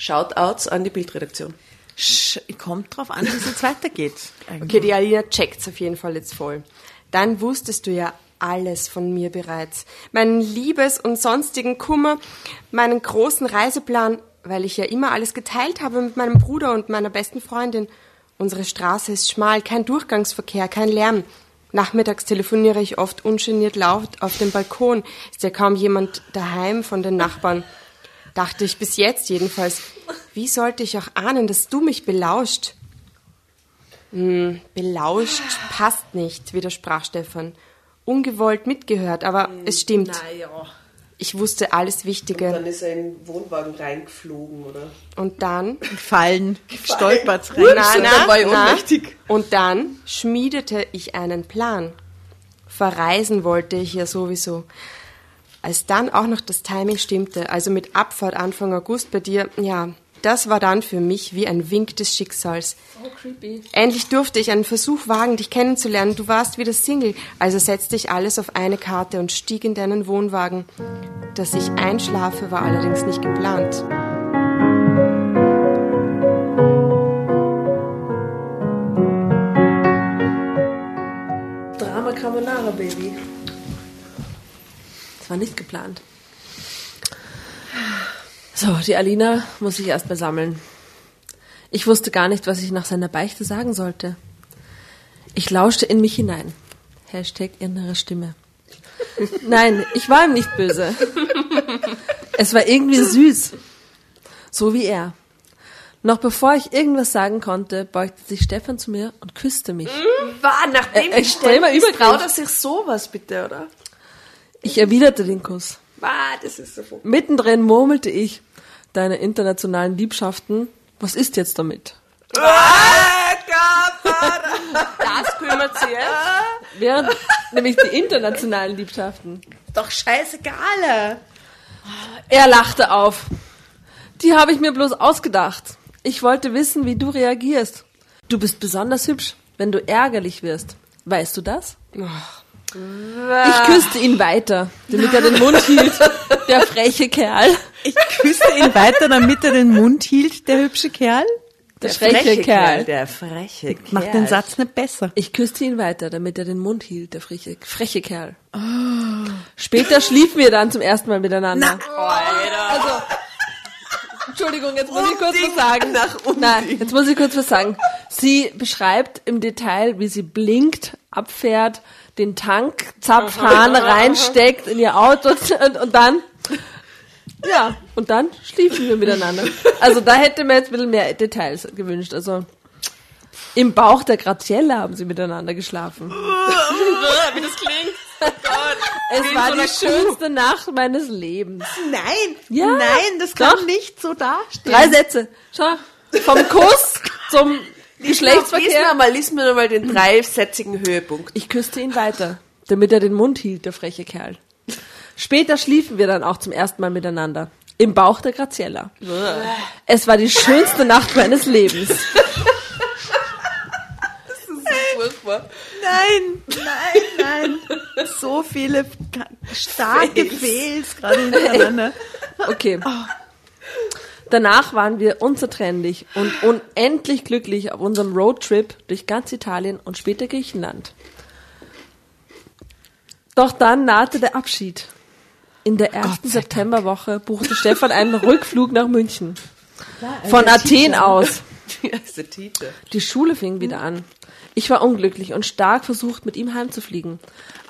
Shoutouts an die Bildredaktion. Sch- Kommt drauf an, wie es jetzt weitergeht. eigentlich. Okay, die Alina checkt's auf jeden Fall jetzt voll. Dann wusstest du ja alles von mir bereits. Meinen Liebes- und sonstigen Kummer, meinen großen Reiseplan, weil ich ja immer alles geteilt habe mit meinem Bruder und meiner besten Freundin. Unsere Straße ist schmal, kein Durchgangsverkehr, kein Lärm. Nachmittags telefoniere ich oft ungeniert laut auf dem Balkon. Ist ja kaum jemand daheim von den Nachbarn. Dachte ich bis jetzt jedenfalls. Wie sollte ich auch ahnen, dass du mich belauscht? Hm, belauscht passt nicht, widersprach Stefan. Ungewollt mitgehört, aber es stimmt. Naja. Ich wusste alles Wichtige. Dann ist er in den Wohnwagen reingeflogen, oder? Und dann Fallen, stolpert rein. Na, und na, dann war ich na. ohnmächtig. Und dann schmiedete ich einen Plan. Verreisen wollte ich ja sowieso. Als dann auch noch das Timing stimmte, also mit Abfahrt Anfang August bei dir, ja, das war dann für mich wie ein Wink des Schicksals. So creepy. Endlich durfte ich einen Versuch wagen, dich kennenzulernen. Du warst wieder Single, also setzte ich alles auf eine Karte und stieg in deinen Wohnwagen. Dass ich einschlafe, war allerdings nicht geplant. Drama Carbonara, Baby. Das war nicht geplant. So, die Alina muss sich erst mal sammeln. Ich wusste gar nicht, was ich nach seiner Beichte sagen sollte. Ich lauschte in mich hinein. Hashtag innere Stimme. Nein, ich war ihm nicht böse. Es war irgendwie süß. So wie er. Noch bevor ich irgendwas sagen konnte, beugte sich Stefan zu mir und küsste mich. War, nachdem Äh, ich extremer stellt, Übergriff. traut er sich sowas bitte, oder? Ich erwiderte den Kuss. War, das ist so. Mittendrin murmelte ich, deine internationalen Liebschaften, was ist jetzt damit? Das kümmert sie jetzt. Während nämlich die internationalen Liebschaften. Doch scheißegal. Er lachte auf. Die habe ich mir bloß ausgedacht. Ich wollte wissen, wie du reagierst. Du bist besonders hübsch, wenn du ärgerlich wirst. Weißt du das? Ich küsste ihn weiter, damit er den Mund hielt. Der freche Kerl. Ich küsste ihn weiter, damit er den Mund hielt, der hübsche Kerl. Der freche Kerl. Der freche Kerl. Macht den Satz nicht besser. Ich küsste ihn weiter, damit er den Mund hielt, der freche, freche Kerl. Später schliefen wir dann zum ersten Mal miteinander. Also, Entschuldigung, jetzt muss ich kurz was sagen. Nein, jetzt muss ich kurz was sagen. Sie beschreibt im Detail, wie sie blinkt, abfährt, den Tankzapfhahn reinsteckt in ihr Auto und, und dann, ja, und dann schliefen wir miteinander. Also da hätte mir jetzt ein bisschen mehr Details gewünscht. Also im Bauch der Graziella haben sie miteinander geschlafen. Wie das klingt. Es war die schönste Nacht meines Lebens. Nein, Ja, nein, das doch. kann nicht so dastehen. Drei Sätze. Schau. Vom Kuss zum Lies Geschlechtsverkehr. mir mal, lies mir noch mal den dreisätzigen Höhepunkt. Ich küsste ihn weiter, damit er den Mund hielt, der freche Kerl. Später schliefen wir dann auch zum ersten Mal miteinander. Im Bauch der Graziella. Es war die schönste Nacht meines Lebens. Furchtbar. Nein, nein, nein. So viele starke Fails gerade hintereinander. Okay. Danach waren wir unzertrennlich und unendlich glücklich auf unserem Roadtrip durch ganz Italien und später Griechenland. Doch dann nahte der Abschied. In der ersten Septemberwoche buchte Stefan einen Rückflug nach München. Von Athen aus. Die Schule fing wieder an. Ich war unglücklich und stark versucht, mit ihm heimzufliegen.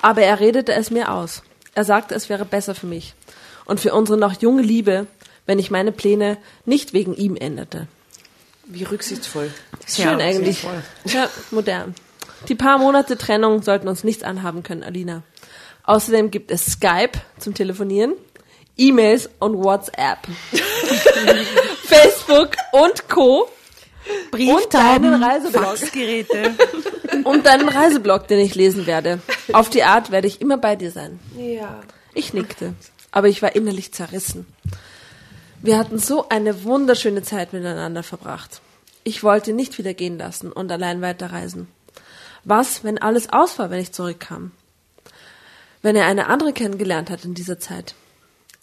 Aber er redete es mir aus. Er sagte, es wäre besser für mich und für unsere noch junge Liebe, wenn ich meine Pläne nicht wegen ihm änderte. Wie rücksichtsvoll. Schön eigentlich. Ja, modern. Die paar Monate Trennung sollten uns nichts anhaben können, Alina. Außerdem gibt es Skype zum Telefonieren, E-Mails und WhatsApp. Facebook und Co. Brieftauben, deinen Reiseblog. Faxgeräte. Und deinen Reiseblog, den ich lesen werde. Auf die Art werde ich immer bei dir sein. Ja. Ich nickte, aber ich war innerlich zerrissen. Wir hatten so eine wunderschöne Zeit miteinander verbracht. Ich wollte nicht wieder gehen lassen und allein weiterreisen. Was, wenn alles aus war, wenn ich zurückkam? Wenn er eine andere kennengelernt hat in dieser Zeit?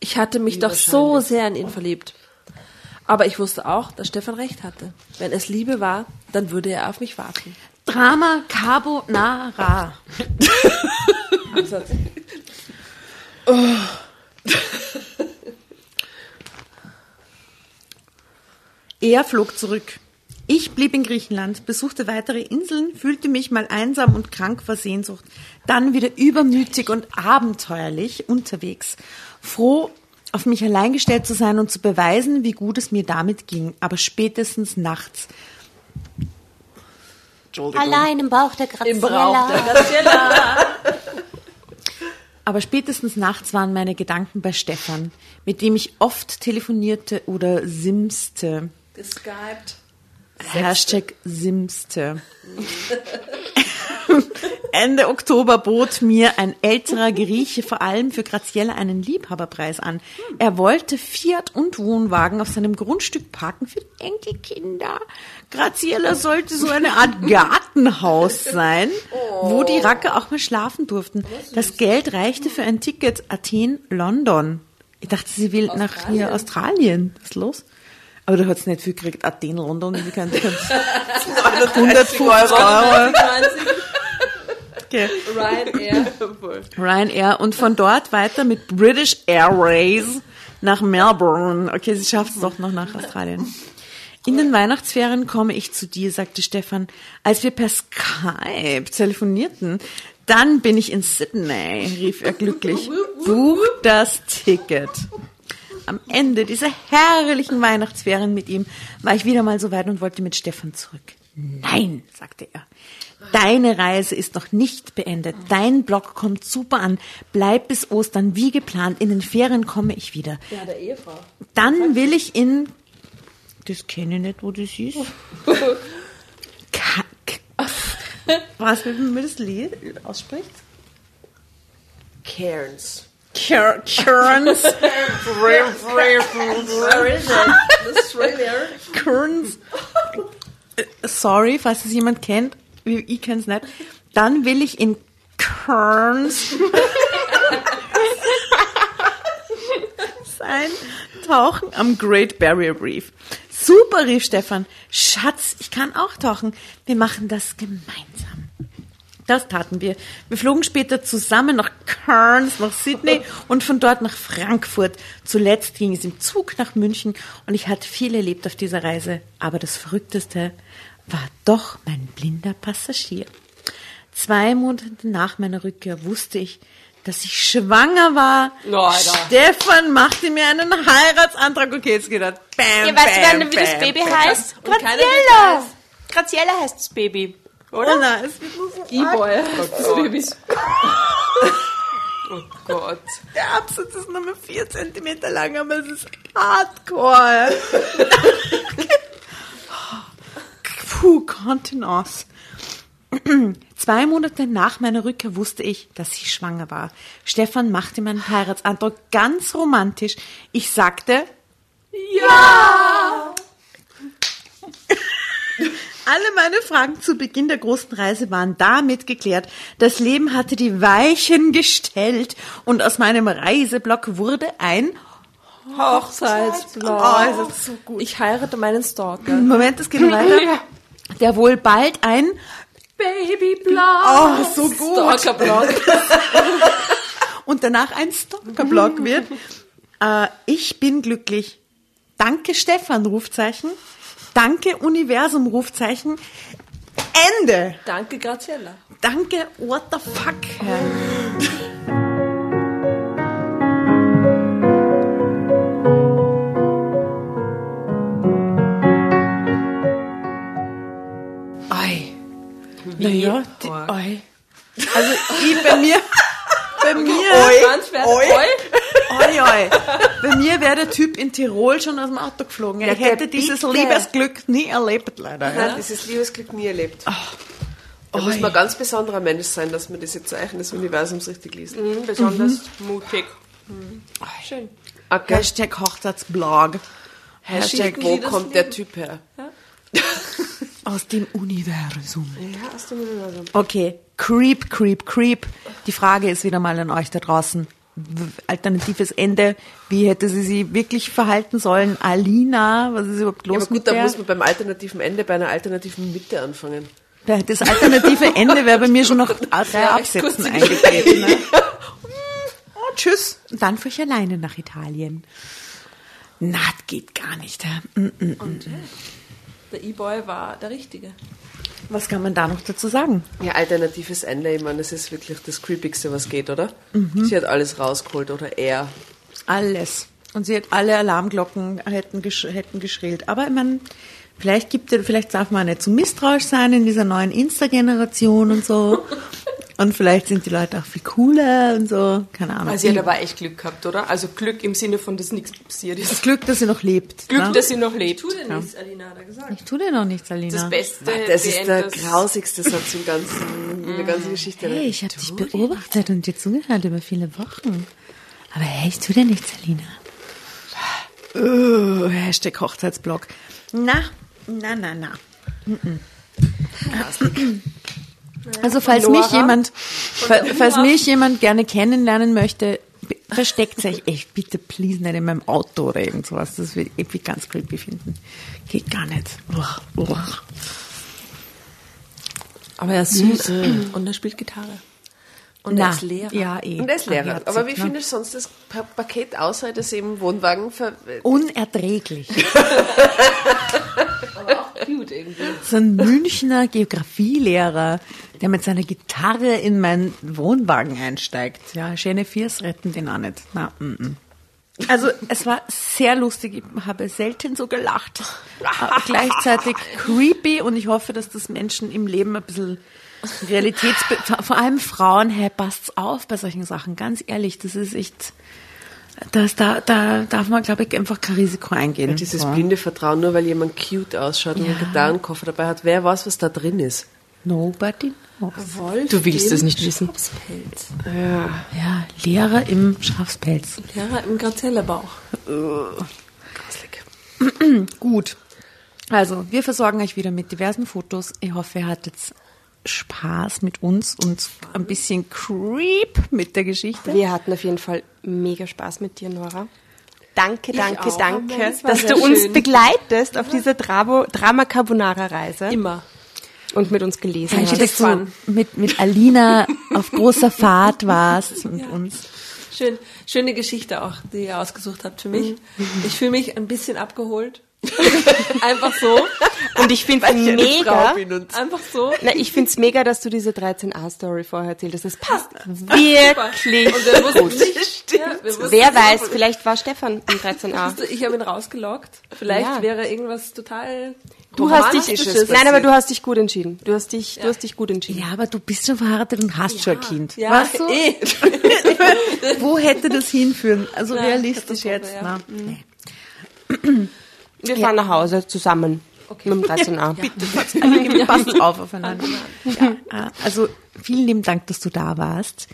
Ich hatte mich doch so sehr in ihn verliebt. Aber ich wusste auch, dass Stefan recht hatte. Wenn es Liebe war, dann würde er auf mich warten. Drama Carbonara. Er flog zurück. Ich blieb in Griechenland, besuchte weitere Inseln, fühlte mich mal einsam und krank vor Sehnsucht, dann wieder übermütig und abenteuerlich unterwegs, froh auf mich allein gestellt zu sein und zu beweisen, wie gut es mir damit ging. Aber spätestens nachts. Entschuldigung. Allein im Bauch der Graziella. Im Brauch der Graziella. Aber spätestens nachts waren meine Gedanken bei Stefan, mit dem ich oft telefonierte oder simste. Geskypt. Hashtag simste. Ende Oktober bot mir ein älterer Grieche vor allem für Graziella einen Liebhaberpreis an. Er wollte Fiat und Wohnwagen auf seinem Grundstück parken für die Enkelkinder. Graziella sollte so eine Art Gartenhaus sein, wo die Racker auch mal schlafen durften. Das Geld reichte für ein Ticket Athen-London. Ich dachte, sie will nach hier Australien. Was ist los? Aber du hast nicht viel gekriegt. Athen, London, wie kann ich 150 Euro. Okay. Ryanair. Ryanair und von dort weiter mit British Airways nach Melbourne. Okay, sie schafft es doch noch nach Australien. In den Weihnachtsferien komme ich zu dir, sagte Stefan, als wir per Skype telefonierten. Dann bin ich in Sydney, rief er glücklich. Buch das Ticket. Am Ende dieser herrlichen Weihnachtsferien mit ihm war ich wieder mal so weit und wollte mit Stefan zurück. Nein, sagte er. Deine Reise ist noch nicht beendet. Dein Blog kommt super an. Bleib bis Ostern wie geplant. In den Ferien komme ich wieder. Ja, der Ehefrau. Dann will ich in. Das kenne ich nicht, wo das ist. Ka- K- Was, wie man das Lied ausspricht? Cairns. It? Australia. Kearns. Sorry, falls es jemand kennt. Ich kenne es nicht. Dann will ich in Kearns sein tauchen am Great Barrier Reef. Super, rief Stefan. Schatz, ich kann auch tauchen. Wir machen das gemeinsam. Das taten wir. Wir flogen später zusammen nach Cairns, nach Sydney und von dort nach Frankfurt. Zuletzt ging es im Zug nach München und ich hatte viel erlebt auf dieser Reise. Aber das Verrückteste war doch mein blinder Passagier. Zwei Monate nach meiner Rückkehr wusste ich, dass ich schwanger war. Oh. Stefan machte mir einen Heiratsantrag. Okay, jetzt geht er. Bam, Ja, weißt du, bam, dann, wie das bam, Baby bam. heißt? Graziella. Graziella heißt das Baby. Oh nein, es wird nur so E-Boy. Oh Gott. Der Absatz ist nur mehr 4 cm lang, aber es ist hardcore. Puh, Kontenance. Zwei Monate nach meiner Rückkehr wusste ich, dass ich schwanger war. Stefan machte meinen Heiratsantrag ganz romantisch. Ich sagte, ja! Alle meine Fragen zu Beginn der großen Reise waren damit geklärt. Das Leben hatte die Weichen gestellt und aus meinem Reiseblock wurde ein Hochzeitsblog. Oh, ist das so gut. Ich heirate meinen Stalker. Moment, es geht noch weiter. Der wohl bald ein Babyblog. Oh, so gut. Stalkerblog. und danach ein Stalker-Blog wird. Äh, ich bin glücklich. Danke Stefan, Rufzeichen. Danke Universum, Rufzeichen. Ende. Danke, Graziella. Danke, what the fuck. Ei. Naja, die, ei. Also ich bei mir, bei mir, Ganz fertig. Oi. Oi, oi. Bei mir wäre der Typ in Tirol schon aus dem Auto geflogen. Ich der hätte dieses bitte. Liebesglück nie erlebt, leider. Nein, Ja. dieses Liebesglück nie erlebt. Da muss man ein ganz besonderer Mensch sein, dass man diese Zeichen des Universums richtig liest. Mhm, besonders mutig. Schön. Okay. Hashtag Hochzeitsblog. Hashtag, schicken wo kommt der Typ her? Aus dem Universum. Ja, aus dem Universum. Okay, creep, creep, creep. Die Frage ist wieder mal an euch da draußen. Alternatives Ende. Wie hätte sie sich wirklich verhalten sollen? Alina, was ist überhaupt Ja, los aber mit gut, da der? muss man beim alternativen Ende bei einer alternativen Mitte anfangen. Das alternative Ende wäre bei mir schon nach drei Absätzen eingetreten. Ne? Oh, tschüss. Und dann fuhr ich alleine nach Italien. Na, das geht gar nicht. hä? Mm, mm. Der E-Boy war der Richtige. Was kann man da noch dazu sagen? Ja, alternatives Ende, ich meine, das ist wirklich das Creepigste, was geht, oder? Mhm. Sie hat alles rausgeholt, oder er. Alles. Und sie hat alle Alarmglocken hätten, gesch hätten geschrillt. Aber ich meine, vielleicht gibt es, vielleicht darf man nicht zu misstrauisch sein in dieser neuen Insta-Generation und so. Und vielleicht sind die Leute auch viel cooler und so. Keine Ahnung. Also sie hat aber echt Glück gehabt, oder? Also Glück im Sinne von, dass nichts passiert ist. das Glück, dass sie noch lebt. Glück, ne? dass sie noch lebt. Tu denn nichts, Alina, hat er gesagt. Ich tue dir noch nichts, Alina. Das Beste. Das ist der grausigste Satz im ganzen, in der ganzen Geschichte. Hey, ich habe dich beobachtet und dir zugehört über viele Wochen. Aber hey, ich tu dir nichts, Alina. Uh, Hashtag Hochzeitsblog. Na, na, na, na. Mm-mm. Also falls Nora? mich jemand, fa- falls mich jemand gerne kennenlernen möchte, versteckt euch echt bitte please nicht in meinem Auto oder irgend sowas. Das würde ich irgendwie ganz creepy finden. Geht gar nicht. Uah, uah. Aber er ist süß und er spielt Gitarre. Und Na, er ist Lehrer. Ja, eh. Und er ist Lehrer. Barmherzig, Aber wie ne? findest du sonst das Pa- Paket außer dass im Wohnwagen ver Unerträglich. Cute irgendwie. So ein Münchner Geografielehrer, der mit seiner Gitarre in meinen Wohnwagen einsteigt. Ja, schöne Viers retten den auch nicht. Na, mm, mm. Also es war sehr lustig. Ich habe selten so gelacht. Aber gleichzeitig creepy und ich hoffe, dass das Menschen im Leben ein bisschen Realitäts... Vor allem Frauen, hey, passt's auf bei solchen Sachen. Ganz ehrlich, das ist echt... Das, da, da darf man, glaube ich, einfach kein Risiko eingehen. dieses So. blinde Vertrauen, nur weil jemand cute ausschaut und einen Ja. Gitarrenkoffer dabei hat. Wer weiß, was da drin ist? Nobody knows. Wolf Du willst es nicht wissen. Schafspelz. Ja, Lehrer im Schafspelz. Lehrer im Grazellerbauch. Gut. Also, wir versorgen euch wieder mit diversen Fotos. Ich hoffe, ihr hattet Spaß mit uns und ein bisschen Creep mit der Geschichte. Wir hatten auf jeden Fall mega Spaß mit dir, Nora. Danke, danke, danke, Das dass du uns schön. begleitest auf dieser Dramo, Drama Carbonara Reise Immer. und mit uns gelesen Danke, hast. dass du mit, mit Alina auf großer Fahrt warst und uns. Schön, schöne Geschichte auch, die ihr ausgesucht habt für mich. Ich fühle mich ein bisschen abgeholt. Einfach so. Und ich finde es mega, Einfach so. na, ich find's mega, dass du diese 13a-Story vorher erzählt hast. Das passt wirklich Und wir gut. nicht. Ja, wir Wer nicht, weiß, ob- vielleicht war Stefan im 13a. Ich habe ihn rausgelockt. Vielleicht Ja. wäre irgendwas total Du hast dich, Romantisches nein, aber du hast dich gut entschieden. Du hast dich, du hast dich gut entschieden. Ja, aber du bist schon verheiratet und hast schon ein Kind. Ja, weißt du? eh. Wo hätte das hinführen? Also Ja, realistisch jetzt. ja. Na, nee. Wir fahren nach Hause zusammen mit dem 13a. Bitte, passt auf aufeinander. Ja, äh, also vielen lieben Dank, dass du da warst.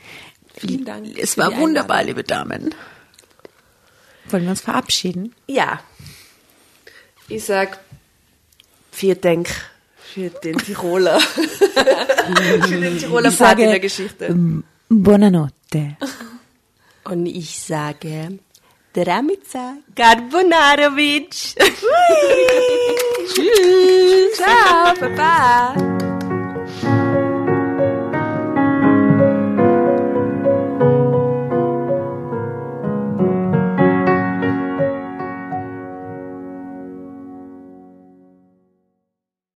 Vielen Dank Es war wunderbar, Einladung. liebe Damen. Wollen wir uns verabschieden? Ja. Ich sag vielen Dank für den Tiroler. für den Tiroler Ich Part in der Geschichte. ähm, Buonanotte. Und ich sage Dramica Garbonarovič. Čau, pa pa.